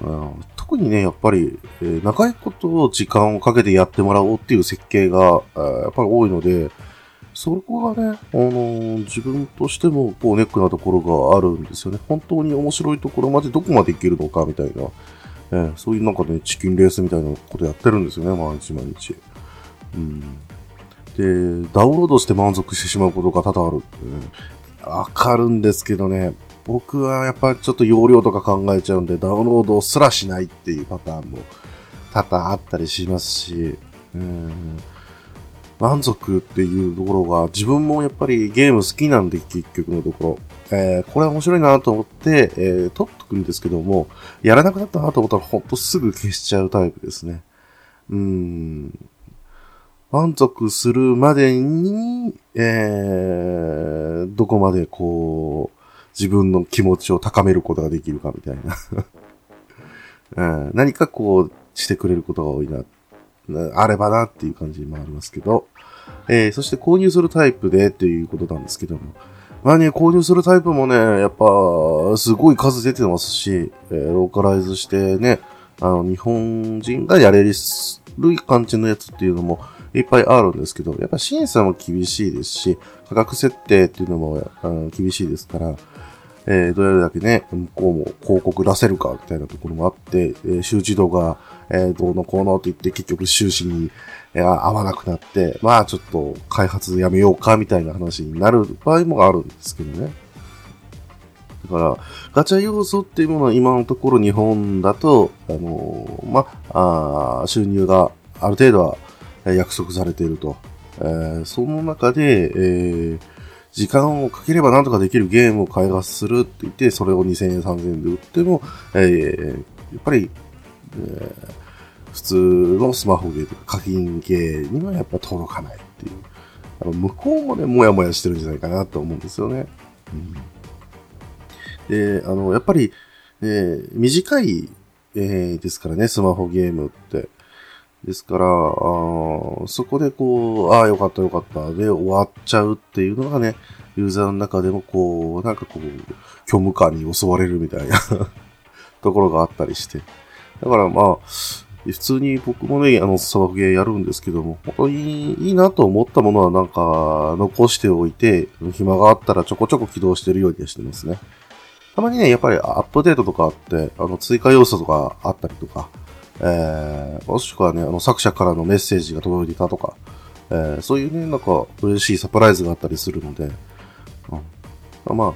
うん特にね、やっぱり、えー長いこと時間をかけてやってもらおうっていう設計が、えやっぱり多いので、そこがね、あのー自分としても、こう、ネックなところがあるんですよね。本当に面白いところまでどこまでいけるのか、みたいな。えーそういうなんかね、チキンレースみたいなことやってるんですよね、毎日毎日。うん。で、ダウンロードして満足してしまうことが多々あるってね。わかるんですけどね、僕はやっぱちょっと容量とか考えちゃうんで、ダウンロードすらしないっていうパターンも多々あったりしますし、うん、満足っていうところが、自分もやっぱりゲーム好きなんで、結局のところ。えーこれは面白いなと思って、えー撮っとくんですけども、やらなくなったなと思ったら、ほんとすぐ消しちゃうタイプですね。うん。満足するまでに、えー、どこまでこう、自分の気持ちを高めることができるかみたいな。*laughs* うん、何かこう、してくれることが多いな、あればなっていう感じもありますけど、えー、そして購入するタイプでっていうことなんですけども、まあね、購入するタイプもね、やっぱ、すごい数出てますし、えーローカライズしてね、あの、日本人がやれる感じのやつっていうのもいっぱいあるんですけど、やっぱ審査も厳しいですし、価格設定っていうのもあの厳しいですから、えーどれだけね、向こうも広告出せるかみたいなところもあって、えー周知度が、えーどうのこうのって言って結局収支に、えー合わなくなって、まあちょっと開発やめようかみたいな話になる場合もあるんですけどね。だから、ガチャ要素っていうものは今のところ日本だと、あのまあ、あ収入がある程度は約束されていると。えーその中で、えー時間をかければなんとかできるゲームを開発するって言って、それを2000円、3000円で売っても、えーやっぱり、えー普通のスマホゲーとか課金ゲーにはやっぱ届かないっていう。あの向こうもね、もやもやしてるんじゃないかなと思うんですよね。うんで、あの、やっぱり、えー短い、えーですからね、スマホゲームって。ですから、あそこでこう、ああ、よかったよかった、で終わっちゃうっていうのがね、ユーザーの中でもこう、なんかこう、虚無感に襲われるみたいな *laughs* ところがあったりして。だからまあ、普通に僕もね、あの、砂漠ゲーやるんですけども、本当にいいなと思ったものはなんか残しておいて、暇があったらちょこちょこ起動してるようにはしてますね。たまにね、やっぱりアップデートとかあって、あの、追加要素とかあったりとか、えー、もしくはね、あの、作者からのメッセージが届いてたとか、えー、そういうね、なんか嬉しいサプライズがあったりするので、うん、まあ、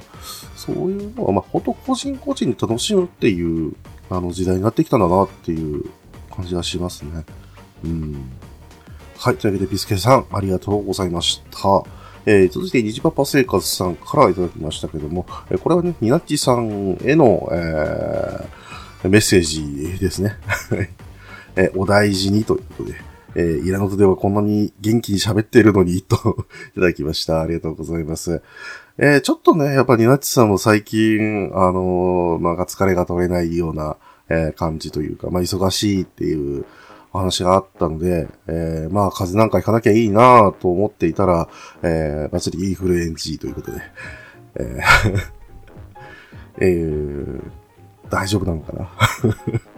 そういうのは、まあ、ほんと個人個人で楽しむっていう、あの、時代になってきたんだなっていう感じがしますね。うん。はい。というわけで、ビスケさん、ありがとうございました。えー、続いて、虹パパ生活さんからいただきましたけども、えこれはね、ニナッチさんへの、えー、メッセージですね。*laughs* えお大事にということで、えー、イラノトではこんなに元気に喋っているのに、と *laughs* いただきました。ありがとうございます。えー、ちょっとね、やっぱりニナッチさんも最近、あのー、なんか疲れが取れないような、えー、感じというか、まあ、忙しいっていうお話があったので、えー、まあ、風邪なんか行かなきゃいいなと思っていたら、えー、バッチリインフルエンジということで、えー *laughs* えー、大丈夫なのかな？*laughs*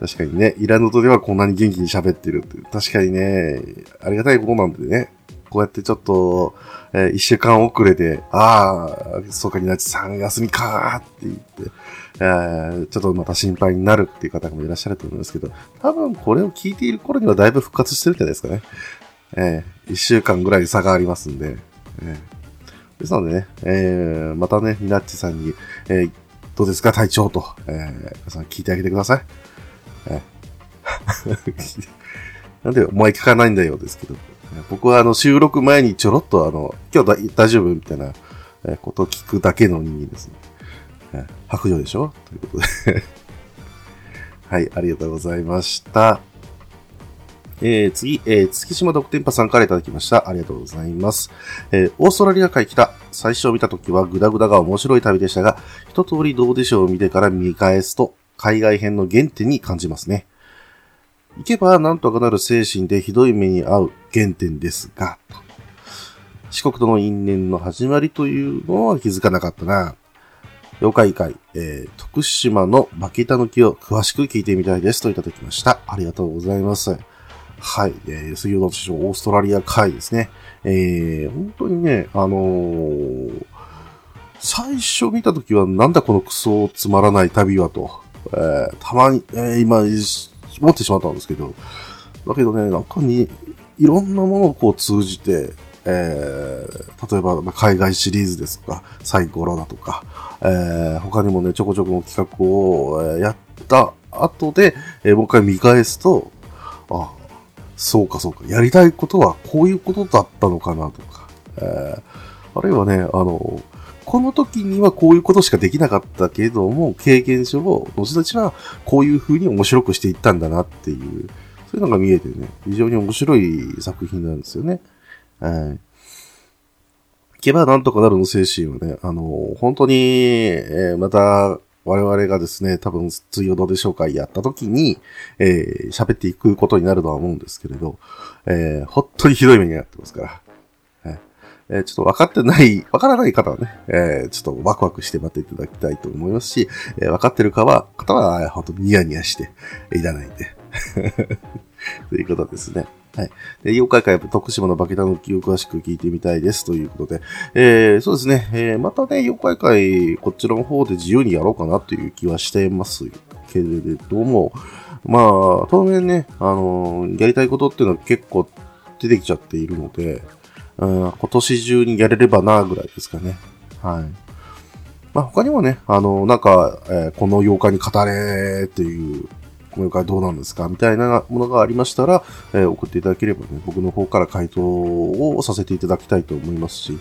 確かにね、イラノトではこんなに元気に喋ってるって、確かにね、ありがたいことなんでね、こうやってちょっと、えー、一週間遅れで、ああ、そうか、ニナチさん休みかーって言って、えー、ちょっとまた心配になるっていう方もいらっしゃると思いますけど、多分これを聞いている頃にはだいぶ復活してるんじゃないですかね。えー、一週間ぐらい差がありますんで、えー、ですのでね、えー、またね、ニナッチさんに、えー、どうですか体調と、えー、皆さん聞いてあげてください。えー、*laughs* なんで、お前聞かないんだよですけど。僕はあの収録前にちょろっとあの、今日大丈夫みたいなことを聞くだけのにですね。白状でしょ？ということで *laughs* はい、ありがとうございました。えー、次、えー、月島独天パさんからいただきました。ありがとうございます。えー、オーストラリア海来た。最初見た時はグダグダが面白い旅でしたが、一通りどうでしょうを見てから見返すと、海外編の原点に感じますね。行けばなんとかなる精神でひどい目に遭う原点ですが、四国との因縁の始まりというのは気づかなかったな。妖怪会、えー、徳島のバケタヌキを詳しく聞いてみたいですといただきました。ありがとうございます。はい、えー、水曜の師匠オーストラリア会ですね。えー、本当にね、あのー、最初見たときはなんだこのクソつまらない旅はと、えー、たまに、えー、今、思ってしまったんですけど、だけどね、なんかに、いろんなものをこう通じて、えー、例えば、ま海外シリーズですとか、サイコロだとか、えー、他にもね、ちょこちょこの企画を、えー、やった後で、えー、もう一回見返すと、そうかそうか、やりたいことはこういうことだったのかなとか、えー、あるいはね、あの、この時にはこういうことしかできなかったけども、経験上、後々はこういう風に面白くしていったんだなっていう、そういうのが見えてね、非常に面白い作品なんですよね。はい。けばなんとかなるの精神はね、あの、本当に、えー、また、我々がですね、多分、水曜どうでしょうかやった時に、えー、喋っていくことになるとは思うんですけれど、えー、本当にひどい目になってますから。え、ちょっと分かってない、分からない方はね、えー、ちょっとワクワクして待っていただきたいと思いますし、えー、分かってるかは、方は、本当にニヤニヤしていらないんで。*laughs* ということですね。はい。で、妖怪会、徳島のバケタの気を詳しく聞いてみたいです。ということで。えー、そうですね。えー、またね、妖怪会、こっちの方で自由にやろうかなという気はしてますけれども、まあ、当面ね、あのー、やりたいことっていうのは結構出てきちゃっているので、うん、今年中にやれればな、ぐらいですかね。はい。まあ、他にもね、あの、なんか、えー、この妖怪に語れっていう、この妖怪どうなんですかみたいなものがありましたら、えー、送っていただければね、僕の方から回答をさせていただきたいと思いますし、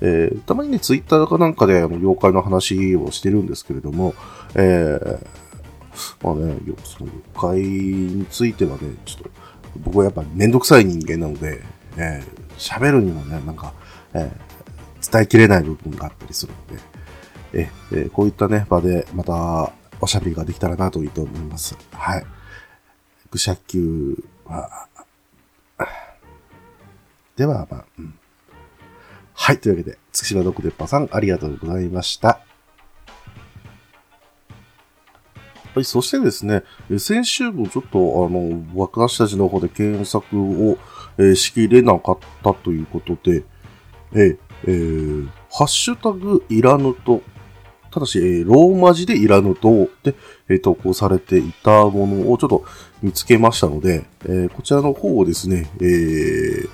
えー、たまにね、ツイッターかなんかであの妖怪の話をしてるんですけれども、えー、まあね、その妖怪についてはね、ちょっと、僕はやっぱめんどくさい人間なので、えー、喋るにもね、なんか、えー、伝えきれない部分があったりするので、ええー、こういったね、場でまたおしゃべりができたらなといいと思います。はい。愚者級は、では、まあ、うん。はい、というわけで、月島ドクデッパさん、ありがとうございました。はい、そしてですね、先週もちょっと、あの、私たちの方で検索を、えーしきれなかったということで、ええーハッシュタグいらぬと、ただし、えローマ字でいらぬとで、え投稿されていたものをちょっと見つけましたので、えこちらの方をですね、えー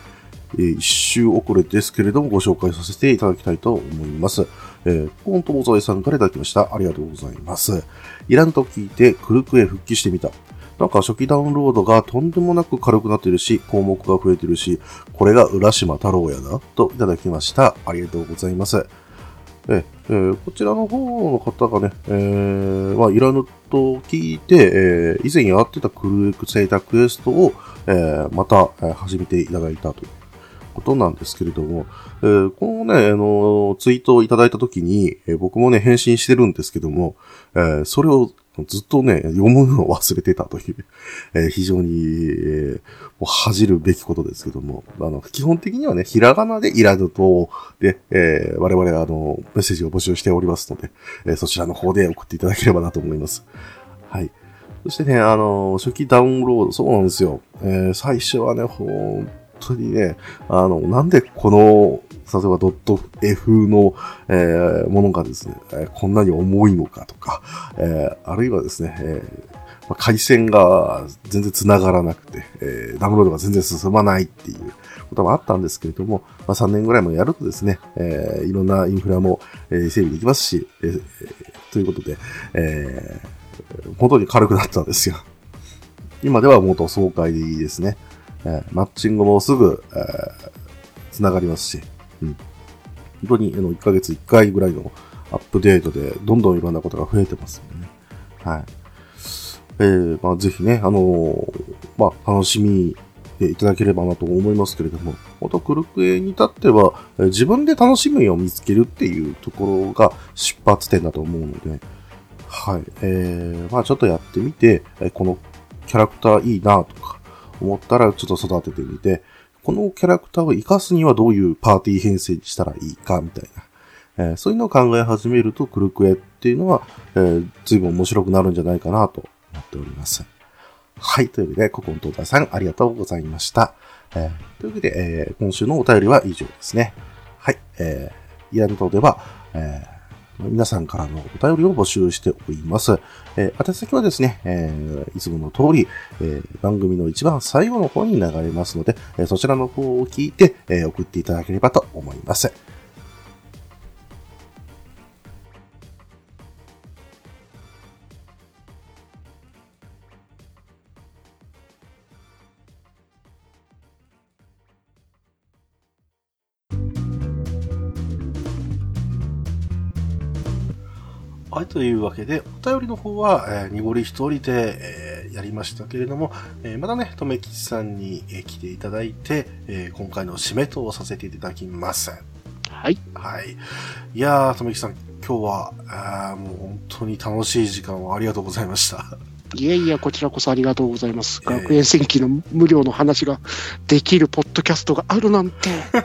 えー一周遅れですけれどもご紹介させていただきたいと思います。えー、コント小添さんからいただきました。ありがとうございます。いらんと聞いて、クルクへ復帰してみた。なんか初期ダウンロードがとんでもなく軽くなってるし、項目が増えてるし、これが浦島太郎やな、といただきました。ありがとうございます。ええーこちらの方の方がね、えーまあ、いらぬと聞いて、えー以前やってたクルエクセイタクエストを、えーまた、え始めていただいたということなんですけれども、えーこのね、あのツイートをいただいたときに、えー僕もね、返信してるんですけども、えーそれをずっとね、読むのを忘れてたという、えー非常に、えーもう恥じるべきことですけども、あの、基本的にはね、ひらがなでいらぬと、で、えー我々あの、メッセージを募集しておりますので、えーそちらの方で送っていただければなと思います。はい。そしてね、あの、初期ダウンロード、そうなんですよ。えー最初はね、本当にね、あの、なんでこの、例えばドット F の、えーものがですね、えーこんなに重いのかとか、えーあるいはですね、えーまあ回線が全然繋がらなくて、えーダウンロードが全然進まないっていうこともあったんですけれども、まあ、3年ぐらいもやるとですね、えーいろんなインフラも、えー整備できますし、えーということで、えー本当に軽くなったんですよ。今では元爽快でいいですね。えーマッチングもすぐ、えー繋がりますし、うん。本当にあの1ヶ月1回ぐらいのアップデートで、どんどんいろんなことが増えてますんでね。はい。えー、まあ、ぜひね、あのーまあ、楽しみでいただければなと思いますけれども、あと、クルクエに至っては、自分で楽しみを見つけるっていうところが出発点だと思うので、はい。えー、まあ、ちょっとやってみて、このキャラクターいいなとか思ったら、ちょっと育ててみて、このキャラクターを活かすにはどういうパーティー編成にしたらいいか、みたいな。えーそういうのを考え始めると、クルクエっていうのは、えー、随分面白くなるんじゃないかなとっております。はい。というわけで、ココントータさん、ありがとうございました。えーというわけで、えー今週のお便りは以上ですね。はい。えー、イラン島では、えー皆さんからのお便りを募集しております。えー宛先はですね、えーいつもの通り、えー番組の一番最後の方に流れますので、えーそちらの方を聞いて、えー送っていただければと思います。はい、というわけで、お便りの方は、えー、濁り一人で、えーやりましたけれども、えーまたね、とめきちさんに、えー来ていただいて、えー今回の締めとさせていただきます。はい。はい。いやー、とめきちさん、今日は、あーもう本当に楽しい時間をありがとうございました。いやいや、こちらこそありがとうございます。ええ学園戦記の無料の話ができるポッドキャストがあるなんて。*laughs*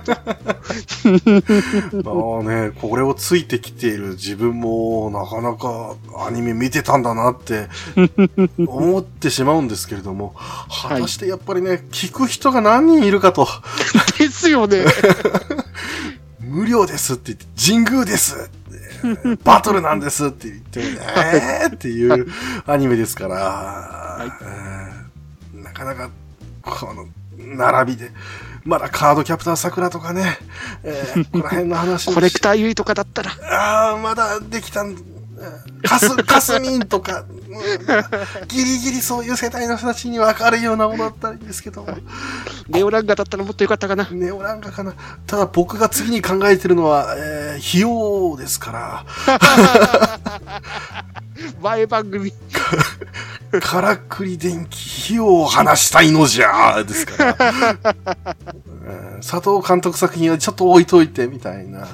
まあね、これをついてきている自分もなかなかアニメ見てたんだなって *laughs* 思ってしまうんですけれども、果たしてやっぱりね、聞く人が何人いるかと、ですよね。*laughs* 無料ですって言って、神宮ですって、*laughs* バトルなんですって言って、えーっていうアニメですから、えーなかなか、この、並びで、まだカードキャプター桜とかね、えーこの辺の話。を *laughs* コレクターユイとかだったら。ああ、まだできたん、かす、かすみんとか、うんギリギリそういう世代の人たちに分かるようなものだったらいいんですけど、ネオランガだったらもっとよかったかな。ネオランガかな。ただ僕が次に考えてるのは、えー、費用ですから、前番組。からくり電気費用を話したいのじゃーですから、えー佐藤監督作品はちょっと置いといて、みたいな。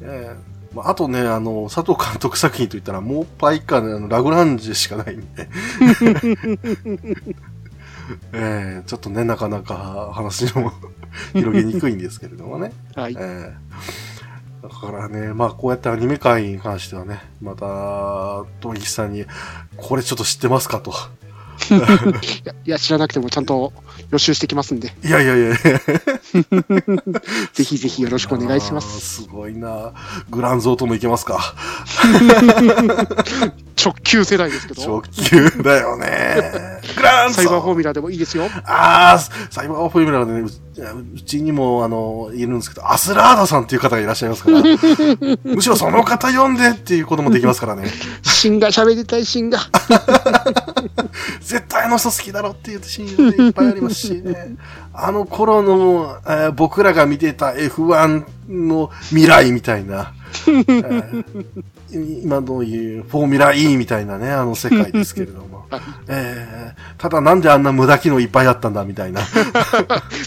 えーまあ、あとね、あの、佐藤監督作品といったら、モーパイか、ね、あのラグランジしかないんで。*laughs* えーちょっとね、なかなか話の *laughs* 広げにくいんですけれどもね。はい。えーだからね、まあこうやってアニメ界に関してはね、また、トギさんに、これちょっと知ってますかと。い *laughs* やいや、知らなくてもちゃんと予習してきますんで、いやいやいやいや *laughs* ぜひぜひよろしくお願いします。*laughs* すごいなグランゾーともいけますか。直球世代ですけ直ど、球だよね。グランゾサイバーフォーーミュラでもいいですよ。ああ、サイバーフォーミュラでね、ううちにも、あの、いるんですけど、アスラーダさんっていう方がいらっしゃいますから、*laughs* むしろその方読んでっていうこともできますからね。シンが喋りたいシンが。*laughs* 絶対あの人好きだろっていうシーンがいっぱいありますしね。あの頃の、えー僕らが見てた F1 の未来みたいな、えー今のいうフォーミュラ E みたいなね、あの世界ですけれども。えーただなんであんな無駄機能いっぱいあったんだみたいな。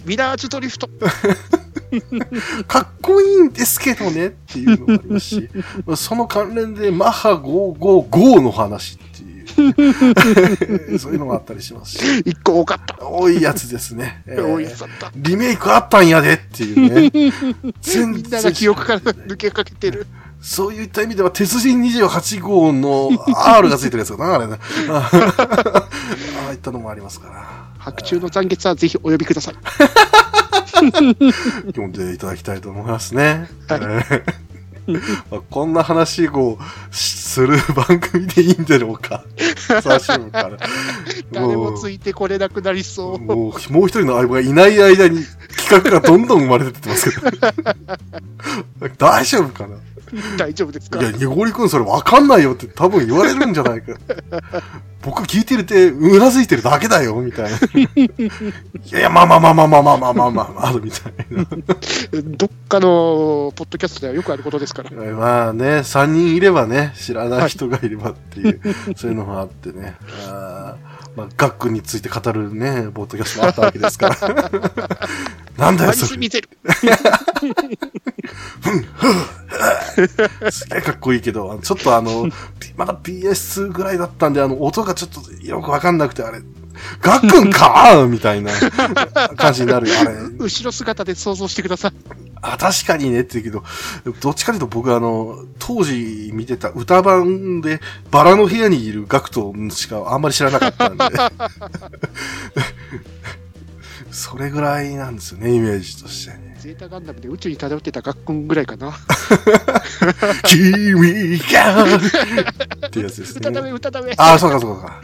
ミラージュドリフト。*laughs* かっこいいんですけどねっていうのもありますし、その関連でマッハ555の話っていう、*laughs* そういうのがあったりしますし、一個多かった。多いやつですね。えー多いやつだった。リメイクあったんやでっていうね。*laughs* 全みんなが記憶から抜けかけてる。そういった意味では、鉄人28号の R がついてるやつかな、あれね。*laughs* ああいったのもありますから。白昼の残月はぜひお呼びください。*laughs* 読んでいただきたいと思いますね。はい *laughs* こんな話をする番組でいいんだろうか。最初から。誰もついてこれなくなりそう。もう、もう一人の相棒がいない間に企画がどんどん生まれてってますけど。大丈夫かな？*laughs* 大丈夫ですか？いや、ニゴリ君それわかんないよって多分言われるんじゃないか。*laughs* 僕聞いてるって、うなずいてるだけだよ、みたいな。*laughs* いやいや、まあまあまあまあまあまあまあまあまあまあ、みたいな。どっかのポッドキャストではよくあることですから。まあね、3人いればね、知らない人がいればっていう、そういうのもあってね。あーまあ、学区について語るね、ポッドキャストもあったわけですから。*laughs* なんだよ、それ。見てる。*laughs* すげえかっこいいけど、ちょっとあの、まだ PS2 ぐらいだったんで、あの、音がちょっとよくわかんなくて、あれ、ガックンかみたいな感じになるよ、あれ。*laughs* 後ろ姿で想像してください。あ、確かにねって言うけど、どっちかというと僕あの、当時見てた歌版で、バラの部屋にいるガクトしかあんまり知らなかったんで。*laughs* *laughs* それぐらいなんですよね、イメージとしてね。ゼータガンダムで宇宙に漂ってた学校ぐらいかな。*laughs* 君がってやつですね。歌ダメ。ああ、そうかそうか。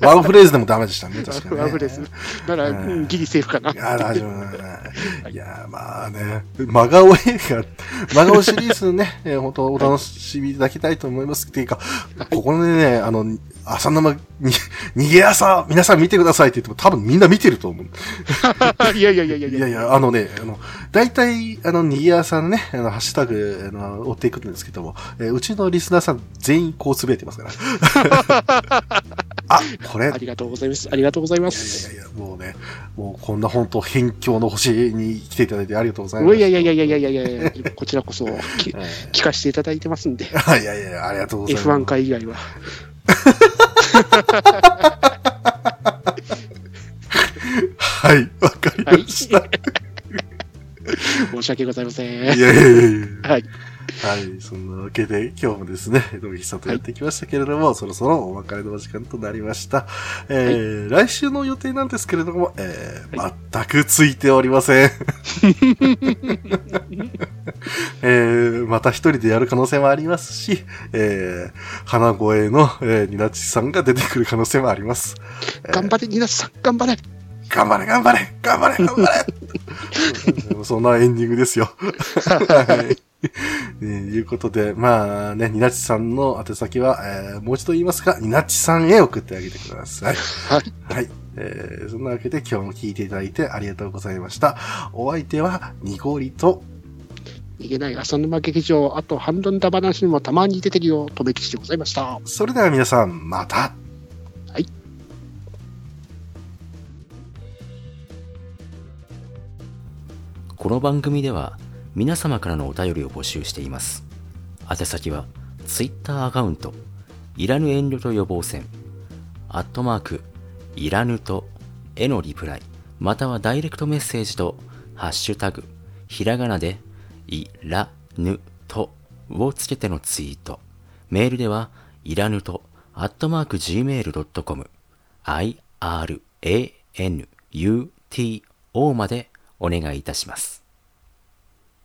ワンフレーズでもダメでしたね、*laughs* 確かに、ね。ワンフレーズ。なら、うんうんギリセーフかな。いや、大丈夫。いや、まあね、真顔映画、真顔シリーズね、えー本当お楽しみいただきたいと思います。っていうか、ここでね、あの、浅沼に、逃げ朝、皆さん見てくださいって言っても多分みんな見てると思う。*laughs* いやいやいやいやいや。いやいや、あのね、あの、大体、あの、逃げ朝のね、あの、ハッシュタグ、あの、追っていくんですけども、えー、うちのリスナーさん全員こうつぶやいてますから。*laughs* あ、これ。ありがとうございます。ありがとうございます。いやいやいや、もうね、もうこんな本当、辺境の星に来ていただいてありがとうございます。いやいやいやいやいやいやいやこちらこそ、*laughs* 聞かせていただいてますんで。いやいやいや、ありがとうございます。F1 回以外は。はい、わかりました。*laughs* 申し訳ございません。い、やいやいやいや。はい。はい、そんなわけで今日もですね、*laughs* 野木さんとやってきましたけれども、そろそろお別れのお時間となりました。えー来週の予定なんですけれども、えー全くついておりません。*laughs* えーまた一人でやる可能性もありますし、えー花声の、えー、ニナチさんが出てくる可能性もあります。頑張れ、ニナスさん、頑張れ。頑張れ、頑張れ、頑張れ、頑張れ *laughs* そんなエンディングですよ。はい。え *laughs* ーいうことで、まあね、ニナチさんの宛先は、えーもう一度言いますが、ニナチさんへ送ってあげてください。はい。はい。えーそんなわけで今日も聞いていただいてありがとうございました。お相手は、ニゴリと、逃げない浅沼劇場、あと、ハンドンダ話にもたまに出てるよ、とめきちでございました。それでは皆さん、またはい。この番組では皆様からのお便りを募集しています。宛先は Twitter アカウント、いらぬ遠慮と予防線、アットマーク、いらぬと、へのリプライ、またはダイレクトメッセージと、ハッシュタグ、ひらがなで、いらぬとをつけてのツイート。メールでは、いらぬと、アットマーク gmail.com、iranuto までお願いいたします。